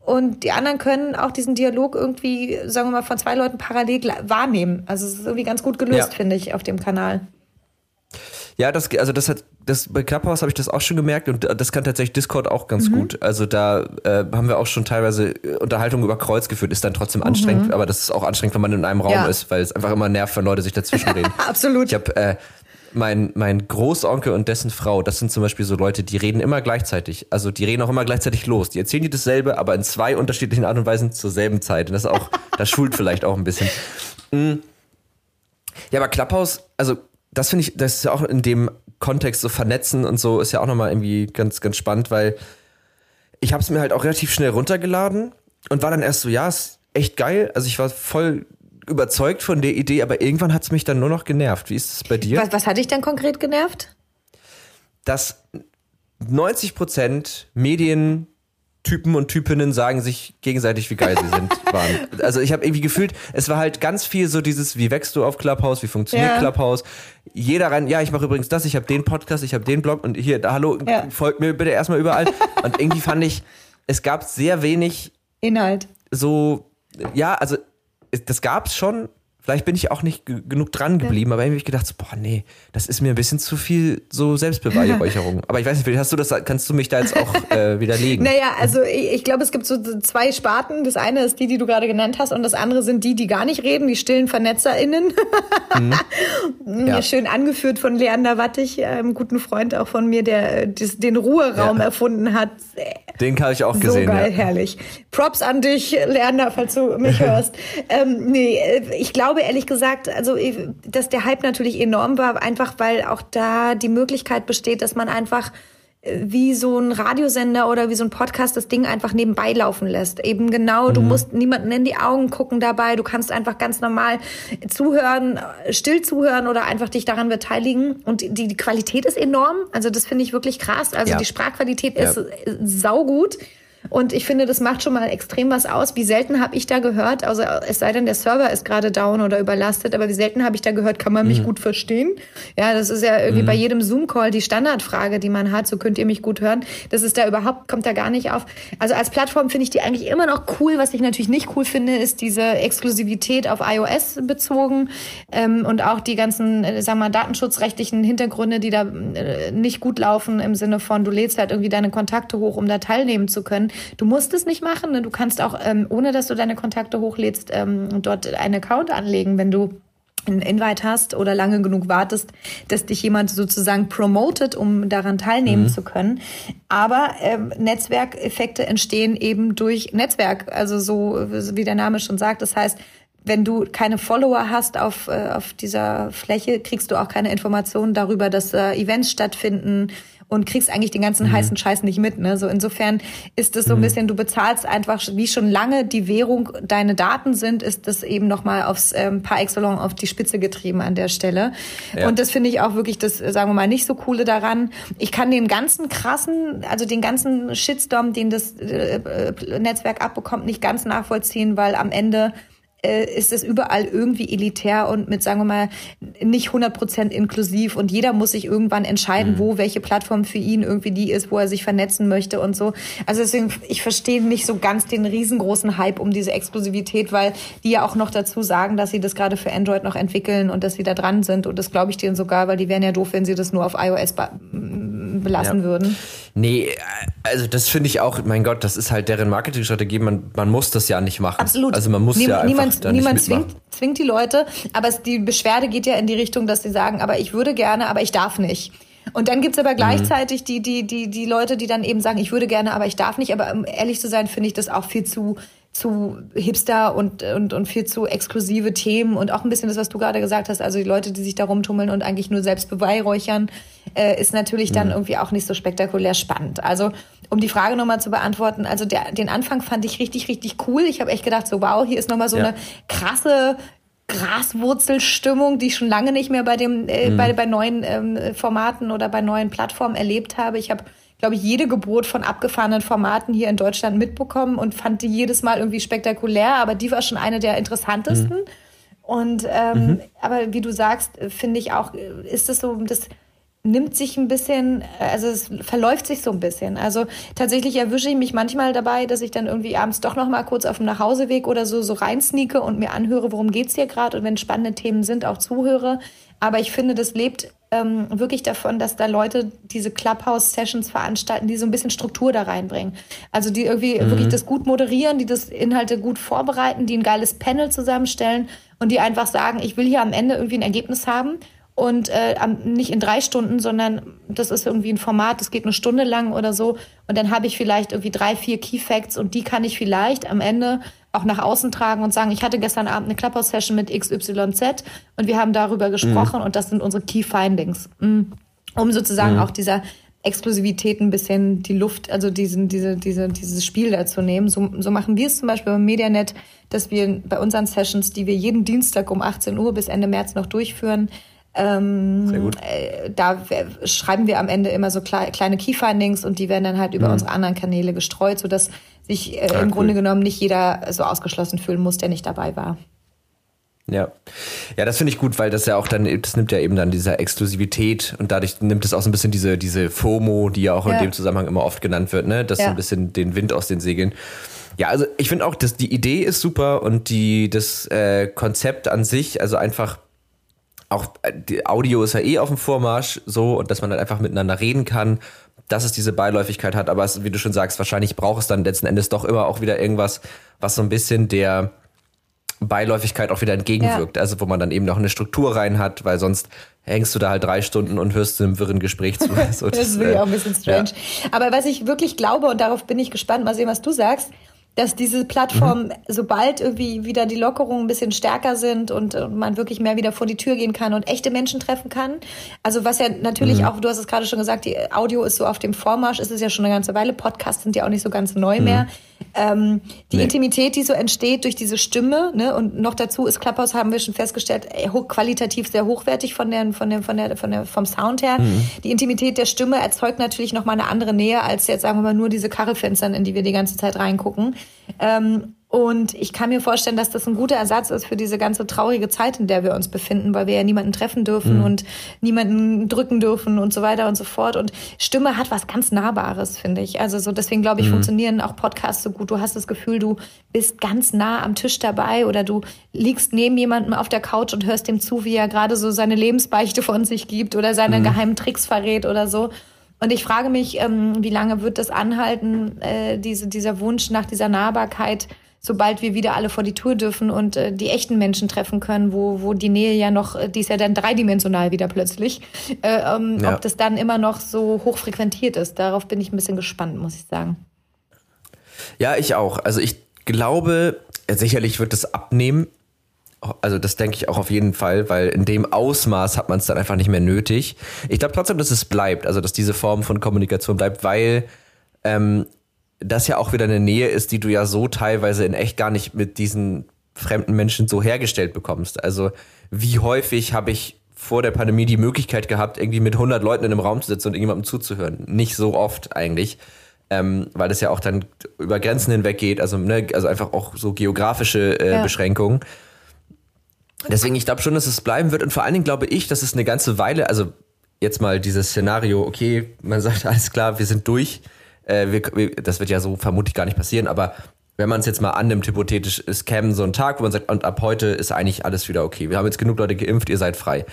und die anderen können auch diesen Dialog irgendwie, sagen wir mal, von zwei Leuten parallel wahrnehmen. Also es ist irgendwie ganz gut gelöst, ja. finde ich, auf dem Kanal. Ja, das, also das hat, das, bei Clubhouse habe ich das auch schon gemerkt und das kann tatsächlich Discord auch ganz mhm. gut. Also da äh, haben wir auch schon teilweise Unterhaltungen über Kreuz geführt, ist dann trotzdem anstrengend, mhm. aber das ist auch anstrengend, wenn man in einem Raum ja. ist, weil es einfach immer nervt, wenn Leute sich dazwischen <laughs> reden. Absolut. Ich habe äh, mein, mein Großonkel und dessen Frau, das sind zum Beispiel so Leute, die reden immer gleichzeitig. Also die reden auch immer gleichzeitig los. Die erzählen dir dasselbe, aber in zwei unterschiedlichen Art und Weisen zur selben Zeit. Und das ist auch, <laughs> das schult vielleicht auch ein bisschen. Mhm. Ja, aber Clubhouse, also das finde ich, das ist ja auch in dem Kontext so vernetzen und so ist ja auch nochmal irgendwie ganz, ganz spannend, weil ich habe es mir halt auch relativ schnell runtergeladen und war dann erst so, ja, ist echt geil. Also ich war voll überzeugt von der Idee, aber irgendwann hat es mich dann nur noch genervt. Wie ist es bei dir? Was, was hat dich denn konkret genervt? Dass 90 Prozent Medien Typen und Typinnen sagen sich gegenseitig, wie geil sie sind. <laughs> Waren. Also ich habe irgendwie gefühlt, es war halt ganz viel so dieses, wie wächst du auf Clubhouse, wie funktioniert ja. Clubhouse. Jeder rein, ja, ich mache übrigens das, ich habe den Podcast, ich habe den Blog und hier, da, hallo, ja. folgt mir bitte erstmal überall. und irgendwie fand ich, es gab sehr wenig Inhalt. So, ja, also das gab's schon, Vielleicht bin ich auch nicht genug dran geblieben, ja. aber irgendwie habe ich gedacht, so, boah, nee, das ist mir ein bisschen zu viel so Selbstbeweihräucherung. <laughs> aber ich weiß nicht, hast du das, kannst du mich da jetzt auch äh, widerlegen? Naja, also ich, ich glaube, es gibt so zwei Sparten. Das eine ist die, die du gerade genannt hast, und das andere sind die, die gar nicht reden, die stillen VernetzerInnen. mhm. <laughs> ja. Schön angeführt von Leander Wattig, einem guten Freund auch von mir, der des, den Ruheraum ja. erfunden hat. Den habe ich auch gesehen. So geil, herrlich. Props an dich, Leander, falls du mich <laughs> hörst. ähm, nee, äh, ich glaube, ehrlich gesagt, also dass der Hype natürlich enorm war, einfach weil auch da die Möglichkeit besteht, dass man einfach äh, wie so ein Radiosender oder wie so ein Podcast das Ding einfach nebenbei laufen lässt. Eben genau, mhm. du musst niemanden in die Augen gucken dabei, du kannst einfach ganz normal zuhören, still zuhören oder einfach dich daran beteiligen. Und die, die Qualität ist enorm, also das finde ich wirklich krass. Also ja. die Sprachqualität ja. ist saugut. Und ich finde, das macht schon mal extrem was aus. Wie selten habe ich da gehört, also es sei denn, der Server ist gerade down oder überlastet, aber wie selten habe ich da gehört, kann man mich mhm. gut verstehen? Ja, das ist ja irgendwie mhm. bei jedem Zoom-Call die Standardfrage, die man hat, so könnt ihr mich gut hören. Das ist da überhaupt, kommt da gar nicht auf. Also als Plattform finde ich die eigentlich immer noch cool. Was ich natürlich nicht cool finde, ist diese Exklusivität auf iOS bezogen ähm, und auch die ganzen, äh, sagen wir mal, datenschutzrechtlichen Hintergründe, die da äh, nicht gut laufen im Sinne von, du lädst halt irgendwie deine Kontakte hoch, um da teilnehmen zu können. Du musst es nicht machen. Ne? Du kannst auch, ähm, ohne dass du deine Kontakte hochlädst, ähm, dort einen Account anlegen, wenn du einen Invite hast oder lange genug wartest, dass dich jemand sozusagen promotet, um daran teilnehmen mhm. zu können. Aber ähm, Netzwerkeffekte entstehen eben durch Netzwerk, also so wie der Name schon sagt. Das heißt, wenn du keine Follower hast auf, äh, auf dieser Fläche, kriegst du auch keine Informationen darüber, dass äh, Events stattfinden und kriegst eigentlich den ganzen mhm. heißen Scheiß nicht mit. Ne? So insofern ist es so ein mhm. bisschen, du bezahlst einfach, wie schon lange die Währung deine Daten sind, ist das eben nochmal aufs ähm, par excellence auf die Spitze getrieben an der Stelle. Ja. Und das finde ich auch wirklich das, sagen wir mal, nicht so coole daran. Ich kann den ganzen krassen, also den ganzen Shitstorm, den das äh, äh Netzwerk abbekommt, nicht ganz nachvollziehen, weil am Ende äh, ist es überall irgendwie elitär und mit, sagen wir mal, nicht 100% inklusiv und jeder muss sich irgendwann entscheiden, mhm. wo welche Plattform für ihn irgendwie die ist, wo er sich vernetzen möchte und so. Also deswegen, ich verstehe nicht so ganz den riesengroßen Hype um diese Exklusivität, weil die ja auch noch dazu sagen, dass sie das gerade für Android noch entwickeln und dass sie da dran sind und das glaube ich denen sogar, weil die wären ja doof, wenn sie das nur auf iOS belassen ja. würden. Nee, also das finde ich auch, mein Gott, das ist halt deren Marketingstrategie. Man, man muss das ja nicht machen. Absolut. Also man muss Niem ja einfach niemand, da niemand zwingt, zwingt die Leute, aber es, die Beschwerde geht ja in die Richtung, dass sie sagen, aber ich würde gerne, aber ich darf nicht. Und dann gibt's aber mhm. gleichzeitig mhm. die, die, die, die Leute, die dann eben sagen, ich würde gerne, aber ich darf nicht. Aber um ehrlich zu sein, finde ich das auch viel zu zu hipster und, und, und viel zu exklusive Themen und auch ein bisschen das, was du gerade gesagt hast, also die Leute, die sich da rumtummeln und eigentlich nur selbst beweihräuchern, äh, ist natürlich dann mhm. irgendwie auch nicht so spektakulär spannend. Also um die Frage nochmal zu beantworten, also der, den Anfang fand ich richtig, richtig cool. Ich habe echt gedacht, so wow, hier ist nochmal so ja. eine krasse Graswurzelstimmung, die ich schon lange nicht mehr bei dem äh, mhm. bei, bei neuen ähm, Formaten oder bei neuen Plattformen erlebt habe. Ich habe glaube ich, jede Geburt von abgefahrenen Formaten hier in Deutschland mitbekommen und fand die jedes Mal irgendwie spektakulär, aber die war schon eine der interessantesten. Mhm. Und ähm, mhm. aber wie du sagst, finde ich auch, ist es so, das nimmt sich ein bisschen, also es verläuft sich so ein bisschen. Also tatsächlich erwische ich mich manchmal dabei, dass ich dann irgendwie abends doch noch mal kurz auf dem Nachhauseweg oder so so reinsneake und mir anhöre, worum geht's hier gerade und wenn spannende Themen sind, auch zuhöre. Aber ich finde, das lebt ähm, wirklich davon, dass da Leute diese Clubhouse-Sessions veranstalten, die so ein bisschen Struktur da reinbringen. Also die irgendwie mhm. wirklich das gut moderieren, die das Inhalte gut vorbereiten, die ein geiles Panel zusammenstellen und die einfach sagen, ich will hier am Ende irgendwie ein Ergebnis haben und äh, nicht in drei Stunden, sondern das ist irgendwie ein Format, das geht eine Stunde lang oder so und dann habe ich vielleicht irgendwie drei, vier Key Facts und die kann ich vielleicht am Ende auch nach außen tragen und sagen, ich hatte gestern Abend eine Clubhouse-Session mit XYZ und wir haben darüber gesprochen mhm. und das sind unsere Key Findings. Mhm. Um sozusagen mhm. auch dieser Exklusivität ein bisschen die Luft, also diesen, diese, diese, dieses Spiel da zu nehmen. So, so machen wir es zum Beispiel beim Medianet, dass wir bei unseren Sessions, die wir jeden Dienstag um 18 Uhr bis Ende März noch durchführen, ähm. Äh, da schreiben wir am Ende immer so kleine Key Findings und die werden dann halt über mhm. unsere anderen Kanäle gestreut, sodass sich äh, ah, im cool. Grunde genommen nicht jeder so ausgeschlossen fühlen muss, der nicht dabei war. Ja. Ja, das finde ich gut, weil das ja auch dann, das nimmt ja eben dann dieser Exklusivität und dadurch nimmt es auch so ein bisschen diese, diese FOMO, die ja auch ja. in dem Zusammenhang immer oft genannt wird, ne? Das ja. so ein bisschen den Wind aus den Segeln. Ja, also ich finde auch, dass die Idee ist super und die, das äh, Konzept an sich, also einfach auch äh, die Audio ist ja eh auf dem Vormarsch so und dass man dann einfach miteinander reden kann dass es diese Beiläufigkeit hat, aber es, wie du schon sagst, wahrscheinlich braucht es dann letzten Endes doch immer auch wieder irgendwas, was so ein bisschen der Beiläufigkeit auch wieder entgegenwirkt. Ja. Also wo man dann eben noch eine Struktur rein hat, weil sonst hängst du da halt drei Stunden und hörst einem wirren Gespräch zu. <laughs> So, das, das ist wirklich äh, auch ein bisschen strange. Ja. Aber was ich wirklich glaube, und darauf bin ich gespannt, mal sehen, was du sagst, dass diese Plattform, mhm. sobald irgendwie wieder die Lockerungen ein bisschen stärker sind und, und, man wirklich mehr wieder vor die Tür gehen kann und echte Menschen treffen kann. Also was ja natürlich mhm. auch, du hast es gerade schon gesagt, die Audio ist so auf dem Vormarsch, ist es ja schon eine ganze Weile. Podcasts sind ja auch nicht so ganz neu mhm. mehr. Ähm, die nee. Intimität, die so entsteht durch diese Stimme, ne, und noch dazu ist Clubhouse, haben wir schon festgestellt, hoch, qualitativ sehr hochwertig von der, von der, von der, von der, vom Sound her. Mhm. Die Intimität der Stimme erzeugt natürlich nochmal eine andere Nähe als jetzt, sagen wir mal, nur diese Karrefenstern, in die wir die ganze Zeit reingucken. Ähm, und ich kann mir vorstellen, dass das ein guter Ersatz ist für diese ganze traurige Zeit, in der wir uns befinden, weil wir ja niemanden treffen dürfen mhm. und niemanden drücken dürfen und so weiter und so fort. Und Stimme hat was ganz Nahbares, finde ich. Also so deswegen glaube ich, mhm. funktionieren auch Podcasts so gut. Du hast das Gefühl, du bist ganz nah am Tisch dabei oder du liegst neben jemandem auf der Couch und hörst dem zu, wie er gerade so seine Lebensbeichte von sich gibt oder seine mhm. geheimen Tricks verrät oder so. Und ich frage mich, ähm, wie lange wird das anhalten, äh, diese, dieser Wunsch nach dieser Nahbarkeit, sobald wir wieder alle vor die Tour dürfen und äh, die echten Menschen treffen können, wo, wo die Nähe ja noch, äh, die ist ja dann dreidimensional wieder plötzlich, äh, ähm, ja. ob das dann immer noch so hoch frequentiert ist. Darauf bin ich ein bisschen gespannt, muss ich sagen. Ja, ich auch. Also ich glaube, sicherlich wird es abnehmen. Also das denke ich auch auf jeden Fall, weil in dem Ausmaß hat man es dann einfach nicht mehr nötig. Ich glaube trotzdem, dass es bleibt, also dass diese Form von Kommunikation bleibt, weil ähm, das ja auch wieder eine Nähe ist, die du ja so teilweise in echt gar nicht mit diesen fremden Menschen so hergestellt bekommst. Also wie häufig habe ich vor der Pandemie die Möglichkeit gehabt, irgendwie mit 100 Leuten in einem Raum zu sitzen und irgendjemandem zuzuhören? Nicht so oft eigentlich, ähm, weil das ja auch dann über Grenzen hinweg geht, also, ne, also einfach auch so geografische äh, ja. Beschränkungen. Deswegen, ich glaube schon, dass es bleiben wird und vor allen Dingen glaube ich, dass es eine ganze Weile, also jetzt mal dieses Szenario, okay, man sagt alles klar, wir sind durch, äh, wir, wir, das wird ja so vermutlich gar nicht passieren, aber wenn man es jetzt mal annimmt, hypothetisch, es käme so ein Tag, wo man sagt, und ab heute ist eigentlich alles wieder okay. Wir haben jetzt genug Leute geimpft, ihr seid frei.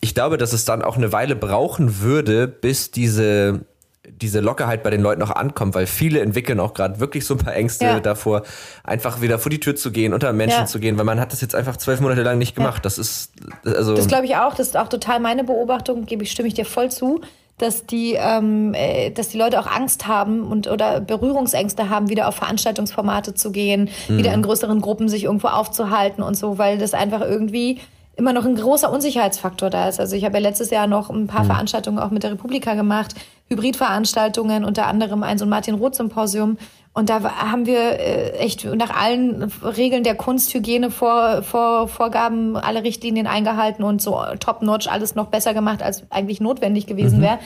Ich glaube, dass es dann auch eine Weile brauchen würde, bis diese, diese Lockerheit bei den Leuten auch ankommt, weil viele entwickeln auch gerade wirklich so ein paar Ängste ja. davor, einfach wieder vor die Tür zu gehen, unter Menschen ja. zu gehen, weil man hat das jetzt einfach zwölf Monate lang nicht gemacht. Ja. Das ist also. Das glaube ich auch. Das ist auch total meine Beobachtung. Gebe ich stimme ich dir voll zu dass die, ähm, äh, dass die Leute auch Angst haben und oder Berührungsängste haben, wieder auf Veranstaltungsformate zu gehen, mhm. wieder in größeren Gruppen sich irgendwo aufzuhalten und so, weil das einfach irgendwie immer noch ein großer Unsicherheitsfaktor da ist. Also ich habe ja letztes Jahr noch ein paar mhm. Veranstaltungen auch mit der Republika gemacht, Hybridveranstaltungen, unter anderem ein so ein Martin Roth Symposium. Und da haben wir äh, echt nach allen Regeln der Kunsthygiene vor, vor, Vorgaben alle Richtlinien eingehalten und so top-notch alles noch besser gemacht, als eigentlich notwendig gewesen mhm. wäre.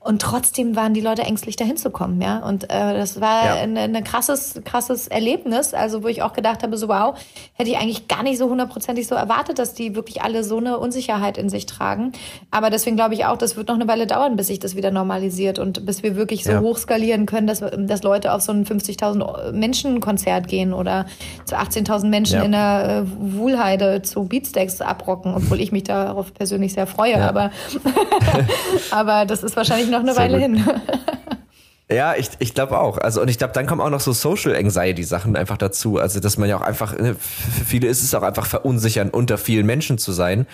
Und trotzdem waren die Leute ängstlich, dahin zu kommen, ja. Und äh, das war ja. ein, ein krasses, krasses Erlebnis, also wo ich auch gedacht habe, so wow, hätte ich eigentlich gar nicht so hundertprozentig so erwartet, dass die wirklich alle so eine Unsicherheit in sich tragen. Aber deswegen glaube ich auch, das wird noch eine Weile dauern, bis sich das wieder normalisiert und bis wir wirklich so ja. hochskalieren können, dass, dass Leute auf so ein 50.000 Menschen Konzert gehen oder zu 18.000 Menschen ja. in der äh, Wuhlheide zu Beatsteaks abrocken, obwohl ich mich darauf persönlich sehr freue. Aber, <laughs> aber das ist wahrscheinlich noch eine Sehr Weile gut. hin. <laughs> Ja, ich, ich glaube auch. Also, und ich glaube, dann kommen auch noch so Social Anxiety Sachen einfach dazu. Also, dass man ja auch einfach, ne, für viele ist es auch einfach verunsichern, unter vielen Menschen zu sein.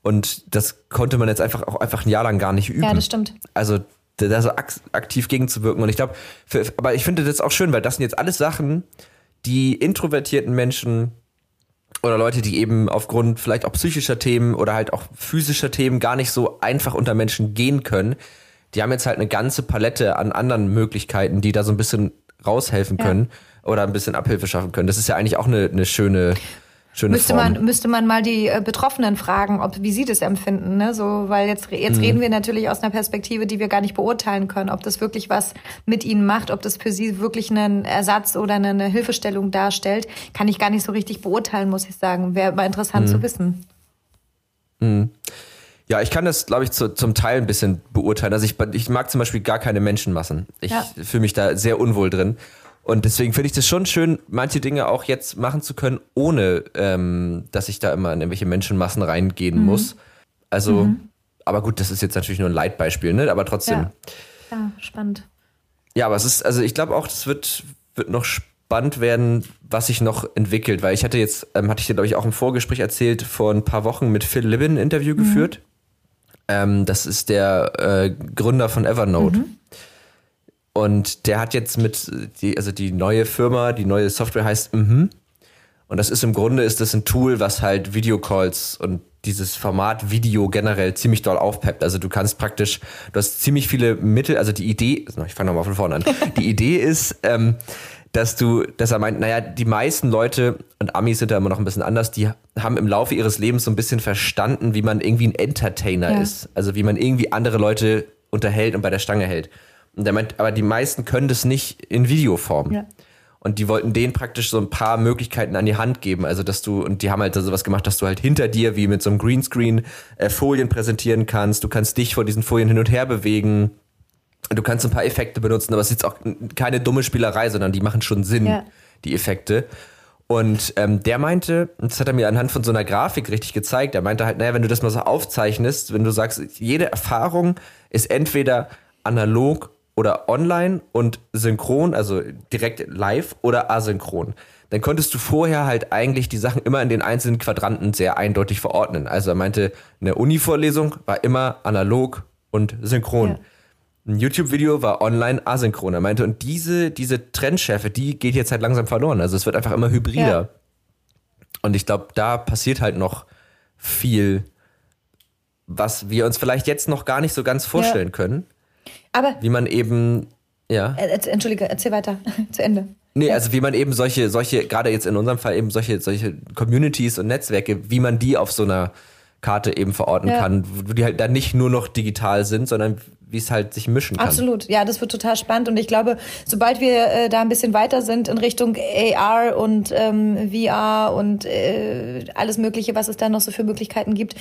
Und das konnte man jetzt einfach auch einfach ein Jahr lang gar nicht üben. Ja, das stimmt. Also, da so aktiv gegenzuwirken. Und ich glaube, aber ich finde das auch schön, weil das sind jetzt alles Sachen, die introvertierten Menschen oder Leute, die eben aufgrund vielleicht auch psychischer Themen oder halt auch physischer Themen gar nicht so einfach unter Menschen gehen können, die haben jetzt halt eine ganze Palette an anderen Möglichkeiten, die da so ein bisschen raushelfen können ja. oder ein bisschen Abhilfe schaffen können. Das ist ja eigentlich auch eine, eine schöne, schöne müsste Form. Man, müsste man mal die äh, Betroffenen fragen, ob, wie sie das empfinden. Ne? So, weil jetzt, jetzt mhm. reden wir natürlich aus einer Perspektive, die wir gar nicht beurteilen können, ob das wirklich was mit ihnen macht, ob das für sie wirklich einen Ersatz oder eine Hilfestellung darstellt, kann ich gar nicht so richtig beurteilen, muss ich sagen. Wäre mal interessant mhm. zu wissen. Mhm. Ja, ich kann das, glaube ich, zu, zum Teil ein bisschen beurteilen. Also ich, ich mag zum Beispiel gar keine Menschenmassen. Ich ja. fühle mich da sehr unwohl drin. Und deswegen finde ich das schon schön, manche Dinge auch jetzt machen zu können, ohne ähm, dass ich da immer in irgendwelche Menschenmassen reingehen mhm. muss. Also, mhm. aber gut, das ist jetzt natürlich nur ein Leitbeispiel, ne? Aber trotzdem. Ja, ja spannend. Ja, aber es ist, also ich glaube auch, das wird, wird noch spannend werden, was sich noch entwickelt, weil ich hatte jetzt, ähm, hatte ich dir, glaube ich, auch im Vorgespräch erzählt, vor ein paar Wochen mit Phil Libin ein Interview mhm. geführt. Ähm, das ist der äh, Gründer von Evernote. Mhm. Und der hat jetzt mit, die, also die neue Firma, die neue Software heißt mhm. Und das ist im Grunde ist das ein Tool, was halt Videocalls und dieses Format Video generell ziemlich doll aufpeppt. Also du kannst praktisch, du hast ziemlich viele Mittel, also die Idee, ich fange nochmal von vorne an. <laughs> Die Idee ist, ähm, dass du, dass er meint, naja, die meisten Leute, und Amis sind da immer noch ein bisschen anders, die haben im Laufe ihres Lebens so ein bisschen verstanden, wie man irgendwie ein Entertainer ja. ist. Also wie man irgendwie andere Leute unterhält und bei der Stange hält. Und er meint, aber die meisten können das nicht in Videoform. Ja. Und die wollten denen praktisch so ein paar Möglichkeiten an die Hand geben. Also, dass du, und die haben halt sowas gemacht, dass du halt hinter dir wie mit so einem Greenscreen äh, Folien präsentieren kannst. Du kannst dich vor diesen Folien hin und her bewegen. Du kannst ein paar Effekte benutzen, aber es ist jetzt auch keine dumme Spielerei, sondern die machen schon Sinn, ja. die Effekte. Und ähm, der meinte, das hat er mir anhand von so einer Grafik richtig gezeigt, er meinte halt, naja, wenn du das mal so aufzeichnest, wenn du sagst, jede Erfahrung ist entweder analog oder online und synchron, also direkt live oder asynchron, dann konntest du vorher halt eigentlich die Sachen immer in den einzelnen Quadranten sehr eindeutig verordnen. Also er meinte, eine Uni-Vorlesung war immer analog und synchron. Ja ein YouTube-Video war online asynchron. Er meinte, und diese, diese Trendschärfe, die geht jetzt halt langsam verloren. Also es wird einfach immer hybrider. Ja. Und ich glaube, da passiert halt noch viel, was wir uns vielleicht jetzt noch gar nicht so ganz vorstellen ja. können. Aber. Wie man eben, ja. Entschuldige, erzähl weiter. <laughs> Zu Ende. Nee, also wie man eben solche, solche, gerade jetzt in unserem Fall eben solche, solche Communities und Netzwerke, wie man die auf so einer Karte eben verorten ja. kann, wo die halt dann nicht nur noch digital sind, sondern wie es halt sich mischen kann. Absolut, ja, das wird total spannend und ich glaube, sobald wir äh, da ein bisschen weiter sind in Richtung AR und ähm, VR und äh, alles Mögliche, was es da noch so für Möglichkeiten gibt,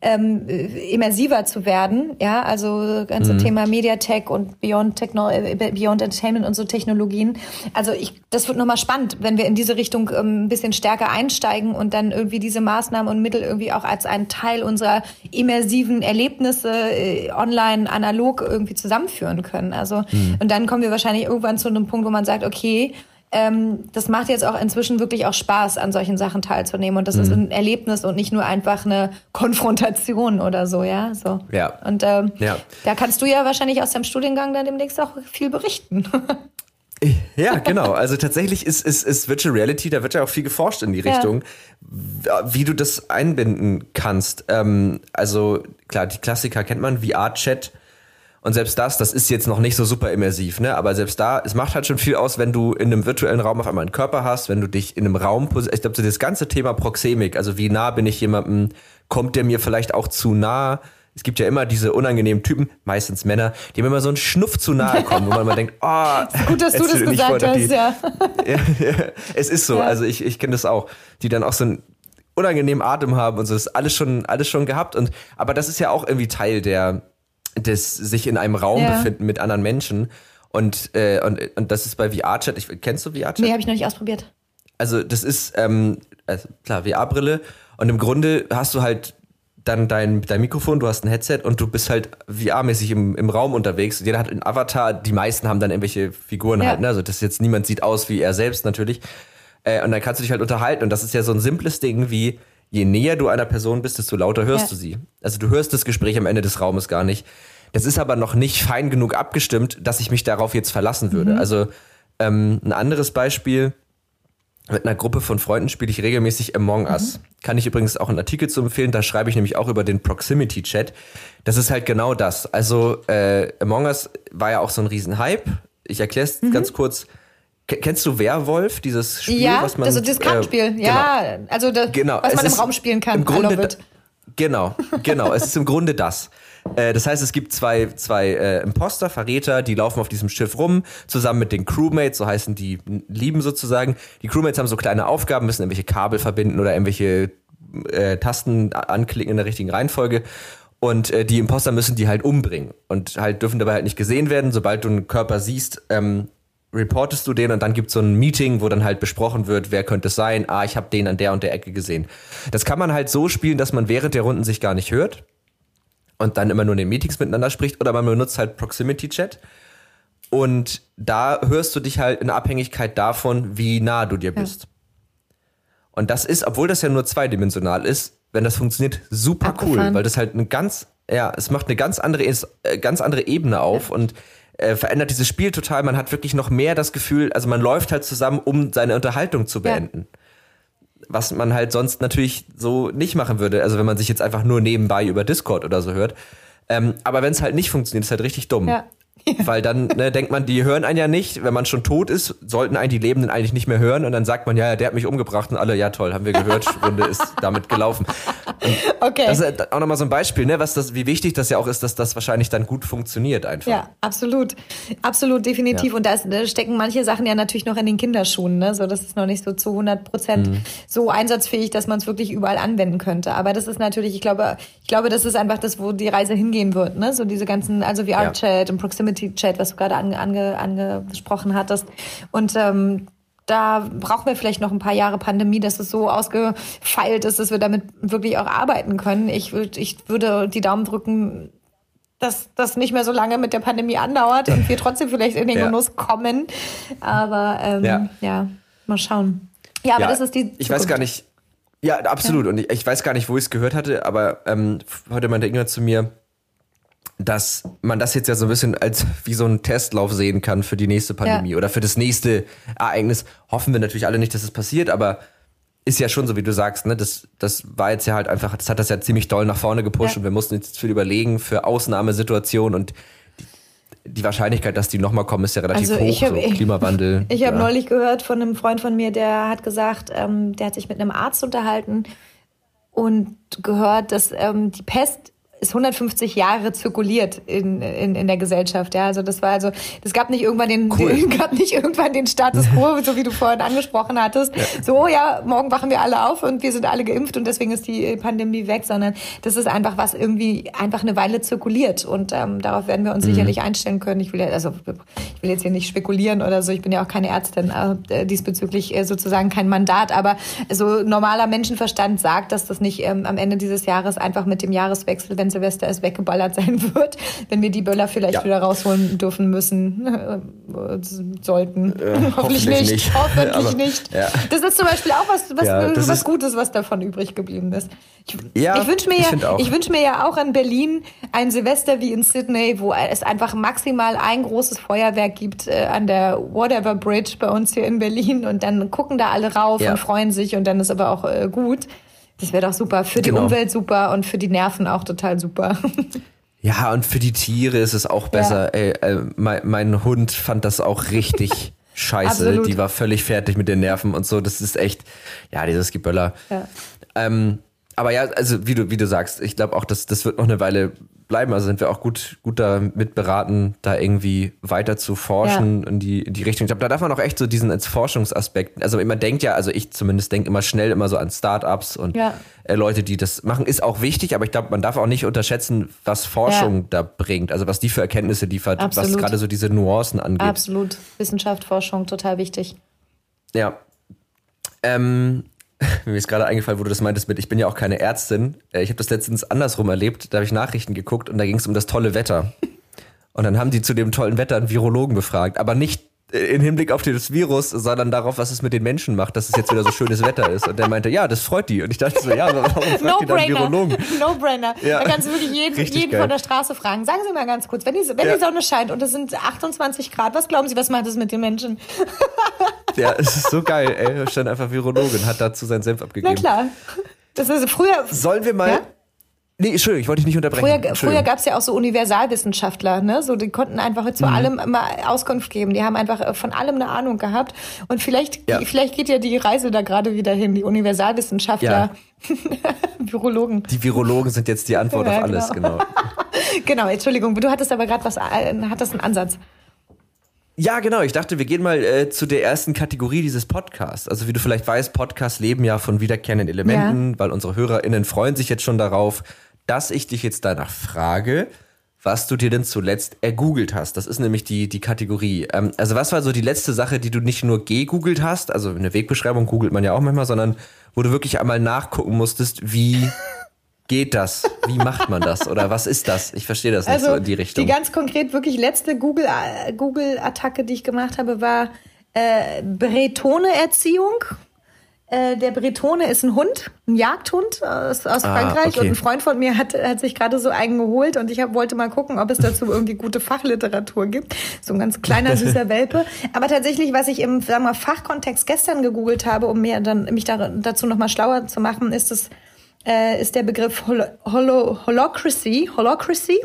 ähm, immersiver zu werden. Ja, also ganze mhm. Thema Mediatek und Beyond, Techno äh, Beyond Entertainment und so Technologien. Also ich, das wird nochmal spannend, wenn wir in diese Richtung ähm, ein bisschen stärker einsteigen und dann irgendwie diese Maßnahmen und Mittel irgendwie auch als einen Teil unserer immersiven Erlebnisse äh, online, analog irgendwie zusammenführen können. Also mhm. und dann kommen wir wahrscheinlich irgendwann zu einem Punkt, wo man sagt, okay, ähm, das macht jetzt auch inzwischen wirklich auch Spaß, an solchen Sachen teilzunehmen. Und das mhm. ist ein Erlebnis und nicht nur einfach eine Konfrontation oder so, ja. So. Ja. Und ähm, ja. da kannst du ja wahrscheinlich aus deinem Studiengang dann demnächst auch viel berichten. <laughs> Ja, genau. Also tatsächlich ist, ist, ist Virtual Reality, da wird ja auch viel geforscht in die Richtung, ja. wie du das einbinden kannst. Ähm, also klar, die Klassiker kennt man, VR-Chat und selbst das, das ist jetzt noch nicht so super immersiv, ne? Aber selbst da, es macht halt schon viel aus, wenn du in einem virtuellen Raum auf einmal einen Körper hast, wenn du dich in einem Raum, ich glaube, so das ganze Thema Proxemik, also wie nah bin ich jemandem, kommt der mir vielleicht auch zu nah, es gibt ja immer diese unangenehmen Typen, meistens Männer, die immer so einen Schnuff zu nahe kommen, wo man immer denkt, <laughs> oh, gut, dass du das gesagt hast, die, ja. ja. <laughs> Es ist so, ja. also ich, ich kenne das auch, die dann auch so einen unangenehmen Atem haben und so, das ist alles schon, alles schon gehabt und, aber das ist ja auch irgendwie Teil der, des sich in einem Raum ja. befinden mit anderen Menschen und, äh, und, und das ist bei VR-Chat, kennst du VR-Chat? Nee, habe ich noch nicht ausprobiert. Also das ist, ähm, also klar, VR-Brille und im Grunde hast du halt dann dein, dein Mikrofon, du hast ein Headset und du bist halt VR-mäßig im, im Raum unterwegs. Jeder hat einen Avatar, die meisten haben dann irgendwelche Figuren ja. halt, ne? Also das jetzt niemand sieht aus wie er selbst natürlich. Äh, und dann kannst du dich halt unterhalten. Und das ist ja so ein simples Ding wie, je näher du einer Person bist, desto lauter hörst ja. du sie. Also du hörst das Gespräch am Ende des Raumes gar nicht. Das ist aber noch nicht fein genug abgestimmt, dass ich mich darauf jetzt verlassen würde. Mhm. Also ähm, ein anderes Beispiel, mit einer Gruppe von Freunden spiele ich regelmäßig Among Us. Mhm. Kann ich übrigens auch einen Artikel zu empfehlen, da schreibe ich nämlich auch über den Proximity Chat. Das ist halt genau das. Also äh, Among Us war ja auch so ein Riesenhype. Ich erkläre es mhm. ganz kurz. Kennst du Werwolf, dieses Spiel, ja, was man. Also das Kartenspiel, äh, ja. Genau. Also das, genau. was man im Raum spielen kann. Im Grunde, genau, genau. es ist im Grunde das. Äh, das heißt, es gibt zwei, zwei äh, Imposter, Verräter, die laufen auf diesem Schiff rum, zusammen mit den Crewmates, so heißen die Lieben sozusagen. Die Crewmates haben so kleine Aufgaben, müssen irgendwelche Kabel verbinden oder irgendwelche äh, Tasten anklicken in der richtigen Reihenfolge. Und äh, die Imposter müssen die halt umbringen und halt dürfen dabei halt nicht gesehen werden. Sobald du einen Körper siehst, ähm, reportest du den und dann gibt's so ein Meeting, wo dann halt besprochen wird, wer könnte es sein. Ah, ich habe den an der und der Ecke gesehen. Das kann man halt so spielen, dass man während der Runden sich gar nicht hört und dann immer nur in den Meetings miteinander spricht oder man benutzt halt Proximity Chat. Und da hörst du dich halt in Abhängigkeit davon, wie nah du dir bist. Ja. Und das ist, obwohl das ja nur zweidimensional ist, wenn das funktioniert, super Abgefahren. cool, weil das halt eine ganz, ja, es macht eine ganz andere, äh, ganz andere Ebene auf ja. und äh, verändert dieses Spiel total. Man hat wirklich noch mehr das Gefühl, also man läuft halt zusammen, um seine Unterhaltung zu beenden. Ja was man halt sonst natürlich so nicht machen würde. Also wenn man sich jetzt einfach nur nebenbei über Discord oder so hört. Ähm, aber wenn es halt nicht funktioniert, ist halt richtig dumm. Ja. <laughs> Weil dann ne, denkt man, die hören einen ja nicht. Wenn man schon tot ist, sollten einen die Lebenden eigentlich nicht mehr hören. Und dann sagt man, ja, ja der hat mich umgebracht. Und alle, ja toll, haben wir gehört, <laughs> Runde ist damit gelaufen. Und okay. Das ist auch nochmal so ein Beispiel, ne, was das, wie wichtig das ja auch ist, dass das wahrscheinlich dann gut funktioniert einfach. Ja, absolut. Absolut, definitiv. Ja. Und da, ist, da, stecken manche Sachen ja natürlich noch in den Kinderschuhen. Ne? So, das ist noch nicht so zu 100 Prozent mhm. so einsatzfähig, dass man es wirklich überall anwenden könnte. Aber das ist natürlich, ich glaube, ich glaube, das ist einfach das, wo die Reise hingehen wird. Ne? So diese ganzen, also VR-Chat ja. und Proximity-Chat, was du gerade ange, ange, angesprochen hattest. Und ähm, da brauchen wir vielleicht noch ein paar Jahre Pandemie, dass es so ausgefeilt ist, dass wir damit wirklich auch arbeiten können. Ich, würd, ich würde die Daumen drücken, dass das nicht mehr so lange mit der Pandemie andauert und wir trotzdem vielleicht in den <laughs> ja. Genuss kommen. Aber ähm, ja. ja. mal schauen. Ja, aber ja, das ist die. Zukunft. Ich weiß gar nicht. Ja, absolut. Und ich, ich, weiß gar nicht, wo ich es gehört hatte, aber ähm, heute meinte Ingrid zu mir, dass man das jetzt ja so ein bisschen als wie so einen Testlauf sehen kann für die nächste Pandemie ja. oder für das nächste Ereignis. Hoffen wir natürlich alle nicht, dass es passiert, aber ist ja schon so, wie du sagst, ne? Das, das war jetzt ja halt einfach, das hat das ja ziemlich doll nach vorne gepusht ja. und wir mussten jetzt viel überlegen für Ausnahmesituationen und die, die Wahrscheinlichkeit, dass die nochmal kommen, ist ja relativ also hoch. Hab, so <laughs> Klimawandel. Ich, ich habe neulich gehört von einem Freund von mir, der hat gesagt, ähm, der hat sich mit einem Arzt unterhalten und gehört, dass ähm, die Pest ist 150 Jahre zirkuliert in, in, in der Gesellschaft. Ja, also das war also, es gab nicht irgendwann den, cool. den <laughs> gab nicht irgendwann den Status quo, so wie du vorhin angesprochen hattest. Ja. So, ja, morgen wachen wir alle auf und wir sind alle geimpft und deswegen ist die Pandemie weg, sondern das ist einfach was irgendwie einfach eine Weile zirkuliert und ähm, darauf werden wir uns mhm. sicherlich einstellen können. Ich will ja, also ich will jetzt hier nicht spekulieren oder so. Ich bin ja auch keine Ärztin, äh, diesbezüglich äh, sozusagen kein Mandat, aber so normaler Menschenverstand sagt, dass das nicht ähm, am Ende dieses Jahres einfach mit dem Jahreswechsel, wenn Silvester es weggeballert <laughs> sein wird, wenn wir die Böller vielleicht ja. wieder rausholen dürfen müssen, äh, sollten. Äh, <laughs> hoffentlich, hoffentlich, nicht. nicht. <laughs> Hoffentlich Aber, nicht. Ja. Das ist zum Beispiel auch was, was, ja, was Gutes, was davon übrig geblieben ist. Ich, ich wünsche mir, ja, ich wünsch mir ja auch an Berlin ein Silvester wie in Sydney, wo es einfach maximal ein großes Feuerwerk gibt äh, an der Whatever Bridge bei uns hier in Berlin und dann gucken da alle rauf und freuen sich und dann ist aber auch äh, gut. Das wäre doch super. Für die genau. Umwelt super und für die Nerven auch total super. <laughs> Ja, und für die Tiere ist es auch besser. Ja. Ey, äh, mein, mein, Hund fand das auch richtig <laughs> scheiße. Absolut. Die war völlig fertig mit den Nerven und so. Das ist echt, ja, dieses Geböller. Ja. Ähm, aber ja, also wie du, wie du sagst, ich glaube auch, dass das wird noch eine Weile bleiben. Also sind wir auch gut, gut damit beraten, da irgendwie weiter zu forschen ja. in, die, in die Richtung. Ich glaube, da darf man auch echt so diesen als Forschungsaspekt, also man denkt ja, also ich zumindest denke immer schnell immer so an Startups und ja. äh, Leute, die das machen, ist auch wichtig, aber ich glaube, man darf auch nicht unterschätzen, was Forschung ja. da bringt, also was die für Erkenntnisse liefert, Absolut. was gerade so diese Nuancen angeht. Absolut. Wissenschaft, Forschung, total wichtig. Ja. Ähm, <laughs> mir ist gerade eingefallen, wo du das meintest mit, ich bin ja auch keine Ärztin. Äh, ich habe das letztens andersrum erlebt. Da habe ich Nachrichten geguckt und da ging es um das tolle Wetter. Und dann haben die zu dem tollen Wetter einen Virologen befragt, aber nicht in Hinblick auf das Virus, sondern darauf, was es mit den Menschen macht, dass es jetzt wieder so schönes Wetter ist. Und der meinte, ja, das freut die. Und ich dachte so, ja, aber warum fragt no die dann Virologen? No-brainer. Ja. Da kannst du wirklich jeden, jeden von der Straße fragen. Sagen Sie mal ganz kurz, wenn die, wenn ja. die Sonne scheint und es sind 28 Grad, was glauben Sie, was macht es mit den Menschen? <laughs> ja, es ist so geil, ey. Stand einfach Virologin, hat dazu seinen Senf abgegeben. Na klar. Das ist früher. Sollen wir mal. Ja? Nee, Entschuldigung, ich wollte dich nicht unterbrechen. Früher, früher gab es ja auch so Universalwissenschaftler, ne? So, die konnten einfach zu mhm. allem immer Auskunft geben. Die haben einfach äh, von allem eine Ahnung gehabt. Und vielleicht, ja. vielleicht geht ja die Reise da gerade wieder hin, die Universalwissenschaftler, ja. <laughs> Virologen. Die Virologen sind jetzt die Antwort ja, auf alles, genau. Genau, <laughs> genau Entschuldigung, du hattest aber gerade was, äh, hattest einen Ansatz. Ja, genau. Ich dachte, wir gehen mal äh, zu der ersten Kategorie dieses Podcasts. Also wie du vielleicht weißt, Podcasts leben ja von wiederkehrenden Elementen, ja. weil unsere HörerInnen freuen sich jetzt schon darauf, dass ich dich jetzt danach frage, was du dir denn zuletzt ergoogelt hast. Das ist nämlich die, die Kategorie. Ähm, also was war so die letzte Sache, die du nicht nur gegoogelt hast, also eine Wegbeschreibung googelt man ja auch manchmal, sondern wo du wirklich einmal nachgucken musstest, wie geht das? Wie macht man das? Oder was ist das? Ich verstehe das nicht also, so in die Richtung. Die ganz konkret wirklich letzte Google-Attacke, Google die ich gemacht habe, war äh, Bretone-Erziehung. Äh, der Bretone ist ein Hund, ein Jagdhund aus, aus ah, Frankreich. Okay. Und ein Freund von mir hat, hat sich gerade so einen geholt und ich hab, wollte mal gucken, ob es dazu irgendwie gute Fachliteratur gibt. So ein ganz kleiner, <laughs> süßer Welpe. Aber tatsächlich, was ich im sagen wir, Fachkontext gestern gegoogelt habe, um mir dann mich da, dazu nochmal schlauer zu machen, ist es äh, ist der Begriff Hol Holo Holocracy. Holocracy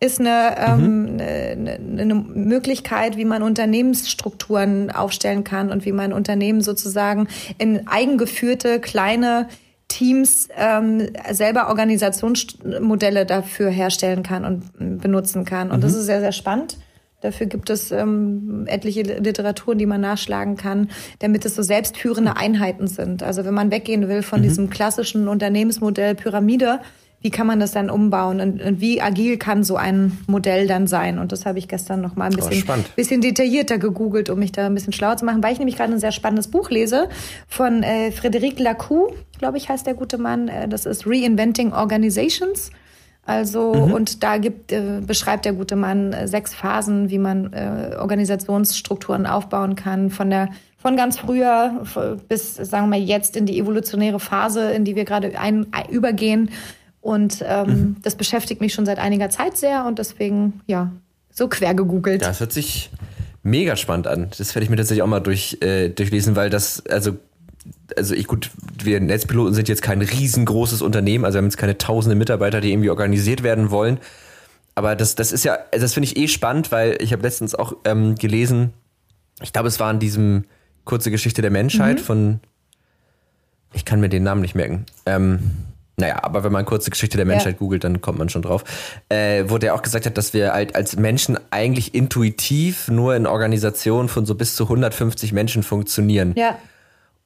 ist eine, ähm, mhm. eine, eine Möglichkeit, wie man Unternehmensstrukturen aufstellen kann und wie man Unternehmen sozusagen in eigengeführte kleine Teams ähm, selber Organisationsmodelle dafür herstellen kann und benutzen kann. Und mhm. das ist sehr, sehr spannend. Dafür gibt es ähm, etliche Literaturen, die man nachschlagen kann, damit es so selbstführende Einheiten sind. Also wenn man weggehen will von mhm. diesem klassischen Unternehmensmodell Pyramide, wie kann man das dann umbauen und, und, wie agil kann so ein Modell dann sein? Und das habe ich gestern noch mal ein bisschen, oh, bisschen detaillierter gegoogelt, um mich da ein bisschen schlauer zu machen, weil ich nämlich gerade ein sehr spannendes Buch lese von äh, Frédéric Lacou, glaube ich, heißt der gute Mann. Äh, das ist Reinventing Organizations. Also, mhm. und da gibt, äh, beschreibt der gute Mann äh, sechs Phasen, wie man äh, Organisationsstrukturen aufbauen kann, von der von ganz früher bis, sagen wir mal, jetzt in die evolutionäre Phase, in die wir gerade ein, übergehen. Und ähm, mhm. das beschäftigt mich schon seit einiger Zeit sehr und deswegen, ja, so quer gegoogelt. Ja, das hört sich mega spannend an. Das werde ich mir tatsächlich auch mal durch, äh, durchlesen, weil das, also also ich gut, wir Netzpiloten sind jetzt kein riesengroßes Unternehmen, also wir haben jetzt keine tausende Mitarbeiter, die irgendwie organisiert werden wollen. Aber das, das ist ja, also das finde ich eh spannend, weil ich habe letztens auch ähm, gelesen, ich glaube, es war in diesem kurze Geschichte der Menschheit mhm. von, ich kann mir den Namen nicht merken. Ähm, naja, aber wenn man kurze Geschichte der Menschheit ja. googelt, dann kommt man schon drauf. Äh, wo der auch gesagt hat, dass wir halt als Menschen eigentlich intuitiv nur in Organisationen von so bis zu 150 Menschen funktionieren. Ja.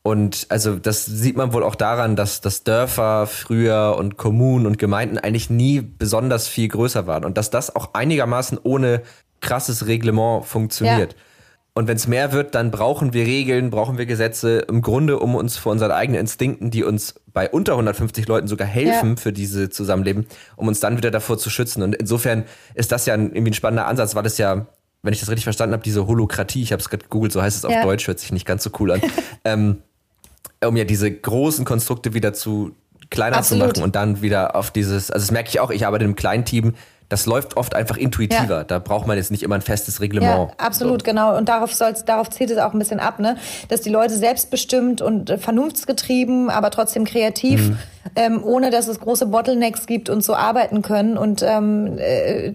Und also das sieht man wohl auch daran, dass, dass Dörfer früher und Kommunen und Gemeinden eigentlich nie besonders viel größer waren und dass das auch einigermaßen ohne krasses Reglement funktioniert. Ja. Und wenn es mehr wird, dann brauchen wir Regeln, brauchen wir Gesetze, im Grunde, um uns vor unseren eigenen Instinkten, die uns bei unter 150 Leuten sogar helfen ja. für diese Zusammenleben, um uns dann wieder davor zu schützen. Und insofern ist das ja ein, irgendwie ein spannender Ansatz, weil es ja, wenn ich das richtig verstanden habe, diese Holokratie, ich habe es gerade gegoogelt, so heißt es auf ja. Deutsch, hört sich nicht ganz so cool an, <laughs> ähm, um ja diese großen Konstrukte wieder zu kleiner Absolut. zu machen und dann wieder auf dieses, also das merke ich auch, ich arbeite in einem kleinen Team, das läuft oft einfach intuitiver. Ja. Da braucht man jetzt nicht immer ein festes Reglement. Ja, absolut, so. genau. Und darauf soll's, darauf zielt es auch ein bisschen ab, ne? Dass die Leute selbstbestimmt und äh, vernunftsgetrieben, aber trotzdem kreativ, mhm. Ähm, ohne dass es große Bottlenecks gibt und so arbeiten können. Und ähm, äh,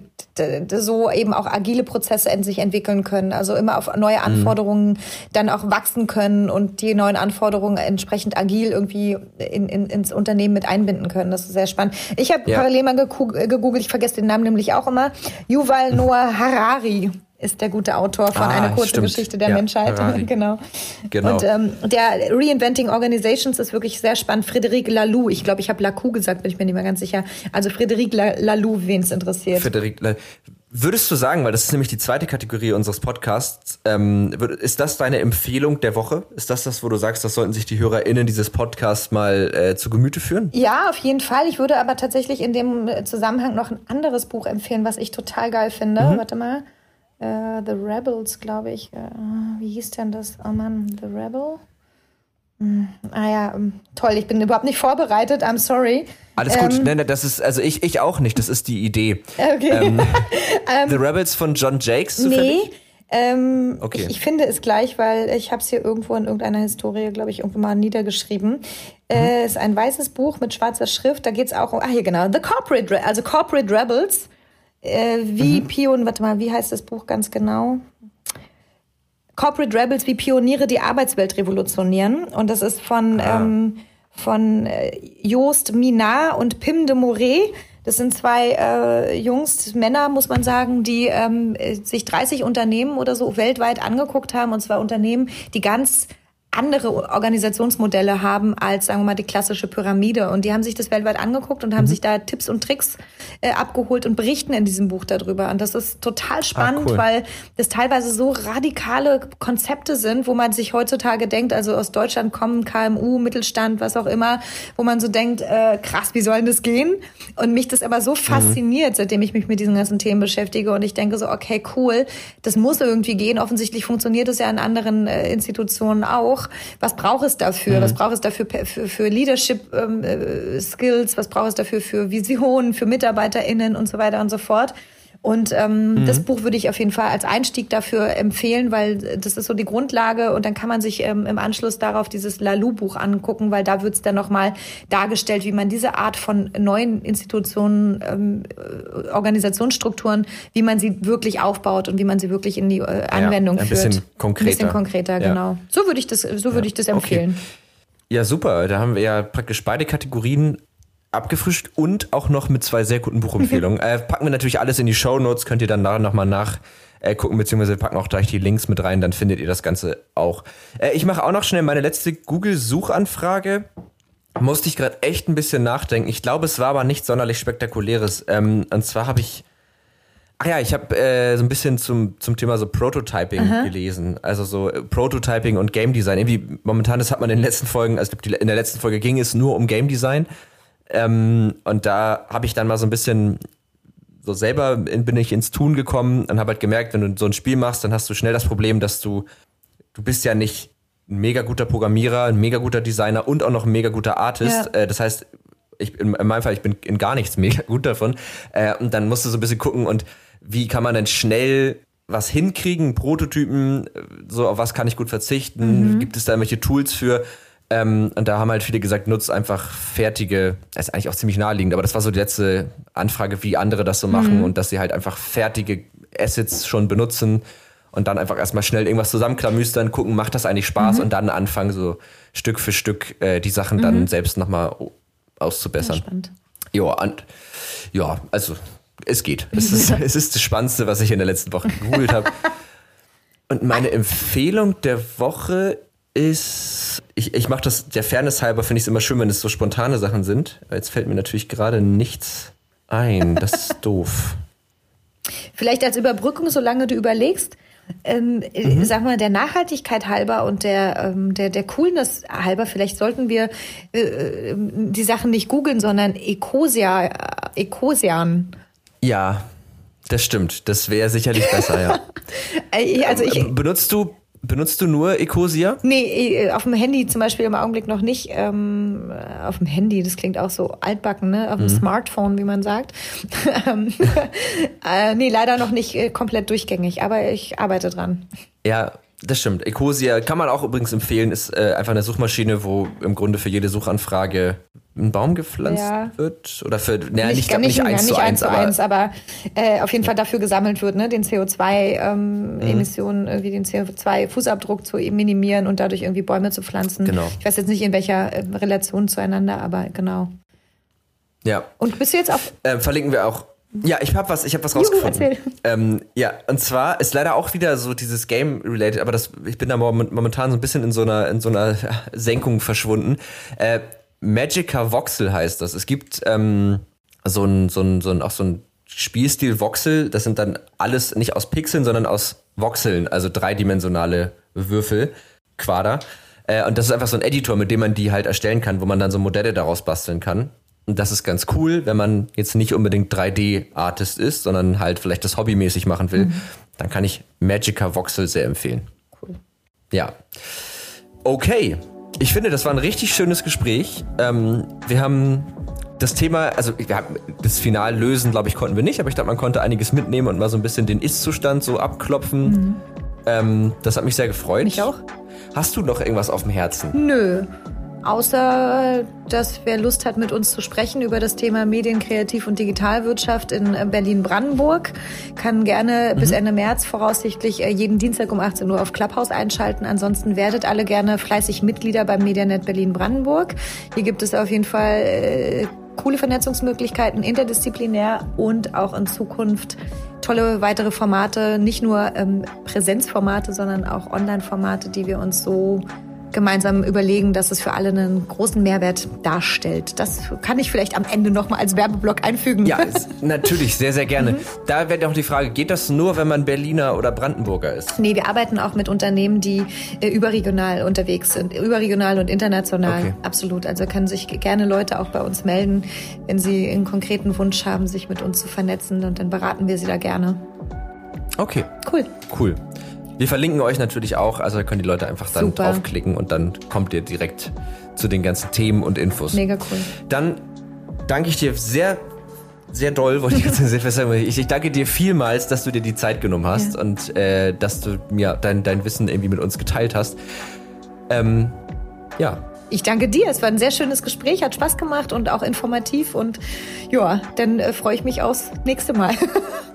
so eben auch agile Prozesse in sich entwickeln können. Also immer auf neue mhm. Anforderungen mhm. dann auch wachsen können und die neuen Anforderungen entsprechend agil irgendwie in, in, ins Unternehmen mit einbinden können. Das ist sehr spannend. Ich habe ja. parallel mal gegoogelt, ich vergesse den Namen nämlich auch immer, Yuval Noah Harari ist der gute Autor von ah, Eine kurze stimmt. Geschichte der ja, Menschheit. <laughs> genau. genau. Und ähm, der Reinventing Organizations ist wirklich sehr spannend. Frédéric Laloux, ich glaube, ich habe Lacou gesagt, bin ich mir nicht mehr ganz sicher. Also Frédéric Laloux, wen es interessiert. Frédéric Laloux. Würdest du sagen, weil das ist nämlich die zweite Kategorie unseres Podcasts, ähm, ist das deine Empfehlung der Woche? Ist das das, wo du sagst, das sollten sich die HörerInnen dieses Podcasts mal äh, zu Gemüte führen? Ja, auf jeden Fall. Ich würde aber tatsächlich in dem Zusammenhang noch ein anderes Buch empfehlen, was ich total geil finde. Mhm. Warte mal äh, The Rebels, glaube ich. Äh, wie hieß denn das? Oh Mann, The Rebel? Hm, ah ja, ähm, toll, ich bin überhaupt nicht vorbereitet, I'm sorry. Alles gut, ähm, nein, nein, das ist, also ich, ich auch nicht, das ist die Idee. Okay. Ähm, <laughs> ähm The Rebels von John Jakes? Zufällig? Nee. Ähm, okay. Ich, ich, finde es gleich, weil ich habe es hier irgendwo in irgendeiner Historie, glaube ich, irgendwo mal niedergeschrieben. Es mhm. äh, ist ein weißes Buch mit schwarzer Schrift. Da geht es auch um, ah hier genau, The Corporate, also Corporate Rebels äh, wie mhm. Pion, warte mal, wie heißt das Buch ganz genau? Corporate Rebels, wie Pioniere die Arbeitswelt revolutionieren. Und das ist von, ah. ähm, von äh, Joost Minar und Pim de Moret. Das sind zwei äh, Jungs, Männer, muss man sagen, die ähm, sich 30 Unternehmen oder so weltweit angeguckt haben. Und zwar Unternehmen, die ganz andere Organisationsmodelle haben als, sagen wir mal, die klassische Pyramide. Und die haben sich das weltweit angeguckt und haben mhm. sich da Tipps und Tricks äh, abgeholt und berichten in diesem Buch darüber. Und das ist total ah, spannend, ah, cool. weil das teilweise so radikale Konzepte sind, wo man sich heutzutage denkt, also aus Deutschland kommen KMU, Mittelstand, was auch immer, wo man so denkt, äh, krass, wie soll denn das gehen? Und mich das aber so mhm. fasziniert, mhm. seitdem ich mich mit diesen ganzen Themen beschäftige. Und ich denke so, okay, cool, das muss irgendwie gehen. Offensichtlich funktioniert es ja in anderen äh, Institutionen auch auch, was braucht es dafür? Mhm. Was braucht es dafür für, für Leadership ähm, äh, Skills? Was braucht es dafür für Visionen, für MitarbeiterInnen und so weiter und so fort? Und ähm, mhm. das Buch würde ich auf jeden Fall als Einstieg dafür empfehlen, weil das ist so die Grundlage und dann kann man sich ähm, im Anschluss darauf dieses Lalou-Buch angucken, weil da wird es dann nochmal dargestellt, wie man diese Art von neuen Institutionen, ähm, äh, Organisationsstrukturen, wie man sie wirklich aufbaut und wie man sie wirklich in die äh, Anwendung ja, ein führt. Bisschen konkreter. Ein bisschen konkreter, ja. genau. So würde ich das, so würde ich das empfehlen. Okay. Ja, super. Da haben wir ja praktisch beide Kategorien abgefrischt und auch noch mit zwei sehr guten Buchempfehlungen. <laughs> äh, packen wir natürlich alles in die Show Notes, könnt ihr dann nachher nochmal nach äh, gucken, beziehungsweise packen auch gleich die Links mit rein, dann findet ihr das Ganze auch. Äh, ich mache auch noch schnell meine letzte Google-Suchanfrage. Musste ich gerade echt ein bisschen nachdenken. Ich glaube, es war aber nicht sonderlich spektakuläres. Ähm, und zwar habe ich Ach ja, ich habe äh, so ein bisschen zum, zum Thema so Prototyping Aha. gelesen. Also so äh, Prototyping und Game Design. Irgendwie momentan, das hat man in den letzten Folgen, also in der letzten Folge ging es nur um Game Design. Ähm, und da habe ich dann mal so ein bisschen so selber in, bin ich ins Tun gekommen und habe halt gemerkt, wenn du so ein Spiel machst, dann hast du schnell das Problem, dass du, du bist ja nicht ein mega guter Programmierer, ein mega guter Designer und auch noch ein mega guter Artist. Ja. Äh, das heißt, ich, in, in, meinem Fall, ich bin in gar nichts <laughs> mega gut davon. Äh, und dann musst du so ein bisschen gucken und wie kann man denn schnell was hinkriegen, Prototypen, so auf was kann ich gut verzichten, mhm. gibt es da irgendwelche Tools für? Ähm, und da haben halt viele gesagt, nutzt einfach fertige, das ist eigentlich auch ziemlich naheliegend, aber das war so die letzte Anfrage, wie andere das so machen mhm. und dass sie halt einfach fertige Assets schon benutzen und dann einfach erstmal schnell irgendwas zusammenklamüstern, gucken, macht das eigentlich Spaß mhm. und dann anfangen, so Stück für Stück äh, die Sachen mhm. dann selbst nochmal auszubessern. Ja, spannend. Ja, und, ja, also es geht. <laughs> Es ist, es ist das Spannendste, was ich in der letzten Woche gegoogelt habe. <laughs> Und meine Empfehlung der Woche ist, ich, ich mache das der Fairness halber, finde ich es immer schön, wenn es so spontane Sachen sind. Jetzt fällt mir natürlich gerade nichts ein. Das ist <laughs> doof. Vielleicht als Überbrückung, solange du überlegst, ähm, mhm. sag mal, der Nachhaltigkeit halber und der, ähm, der, der Coolness halber, vielleicht sollten wir äh, äh die Sachen nicht googeln, sondern Ecosia, Ecosian. Ja, das stimmt. Das wäre sicherlich besser, ja. <laughs> Äh, also ich, Benutzt du Benutzt du nur Ecosia? Nee, äh, auf dem Handy zum Beispiel im Augenblick noch nicht. Ähm, auf dem Handy, das klingt auch so altbacken, ne? Auf dem mhm. Smartphone, wie man sagt. <laughs> Ähm, <laughs> äh, nee, leider noch nicht äh, komplett durchgängig, aber ich arbeite dran. Ja, das stimmt. Ecosia kann man auch übrigens empfehlen, ist äh, einfach eine Suchmaschine, wo im Grunde für jede Suchanfrage ein Baum gepflanzt ja. wird oder für naja, nicht, nicht, nicht, nicht eins zu eins, aber, eins, aber äh, auf jeden Fall dafür gesammelt wird, ne, den CO2-Emissionen, ähm, mhm. irgendwie den CO2-Fußabdruck zu minimieren und dadurch irgendwie Bäume zu pflanzen. Genau. Ich weiß jetzt nicht in welcher äh, Relation zueinander, aber genau. Ja. Und bist du jetzt auf? Äh, verlinken wir auch ja, ich habe was, ich habe was Juhu, rausgefunden. Ähm, ja, und zwar ist leider auch wieder so dieses Game related, aber das, ich bin da momentan so ein bisschen in so einer in so einer Senkung verschwunden. Äh, Magica Voxel heißt das. Es gibt ähm, so ein so ein so ein auch so ein Spielstil Voxel. Das sind dann alles nicht aus Pixeln, sondern aus Voxeln, also dreidimensionale Würfel, Quader. Äh, und das ist einfach so ein Editor, mit dem man die halt erstellen kann, wo man dann so Modelle daraus basteln kann. Und das ist ganz cool, wenn man jetzt nicht unbedingt 3D-Artist ist, sondern halt vielleicht das hobbymäßig machen will. Mhm. Dann kann ich Magica Voxel sehr empfehlen. Cool. Ja. Okay. Ich finde, das war ein richtig schönes Gespräch. Ähm, wir haben das Thema, also haben, das Final lösen, glaube ich, konnten wir nicht, aber ich glaube, man konnte einiges mitnehmen und mal so ein bisschen den Ist-Zustand so abklopfen. Mhm. Ähm, das hat mich sehr gefreut. Mich auch. Hast du noch irgendwas auf dem Herzen? Nö. Außer, dass wer Lust hat, mit uns zu sprechen über das Thema Medien, Kreativ- und Digitalwirtschaft in äh, Berlin-Brandenburg, kann gerne mhm. bis Ende März voraussichtlich äh, jeden Dienstag um 18 Uhr auf Clubhouse einschalten. Ansonsten werdet alle gerne fleißig Mitglieder beim Medianet Berlin-Brandenburg. Hier gibt es auf jeden Fall äh, coole Vernetzungsmöglichkeiten, interdisziplinär und auch in Zukunft tolle weitere Formate, nicht nur ähm, Präsenzformate, sondern auch Online-Formate, die wir uns so gemeinsam überlegen, dass es für alle einen großen Mehrwert darstellt. Das kann ich vielleicht am Ende nochmal als Werbeblock einfügen. Ja, <laughs> natürlich, sehr, sehr gerne. Mhm. Da wäre auch die Frage, geht das nur, wenn man Berliner oder Brandenburger ist? Nee, wir arbeiten auch mit Unternehmen, die äh, überregional unterwegs sind, überregional und international. Okay. Absolut. Also können sich gerne Leute auch bei uns melden, wenn sie einen konkreten Wunsch haben, sich mit uns zu vernetzen und dann beraten wir sie da gerne. Okay. Cool. Cool. Wir verlinken euch natürlich auch, also da können die Leute einfach dann Super. draufklicken und dann kommt ihr direkt zu den ganzen Themen und Infos. Mega cool. Dann danke ich dir sehr, sehr doll, wollte ich jetzt <laughs> sagen. Ich, ich danke dir vielmals, dass du dir die Zeit genommen hast ja. und äh, dass du mir dein, dein Wissen irgendwie mit uns geteilt hast. Ähm, ja. Ich danke dir. Es war ein sehr schönes Gespräch, hat Spaß gemacht und auch informativ. Und ja, dann äh, freue ich mich aufs nächste Mal. <laughs>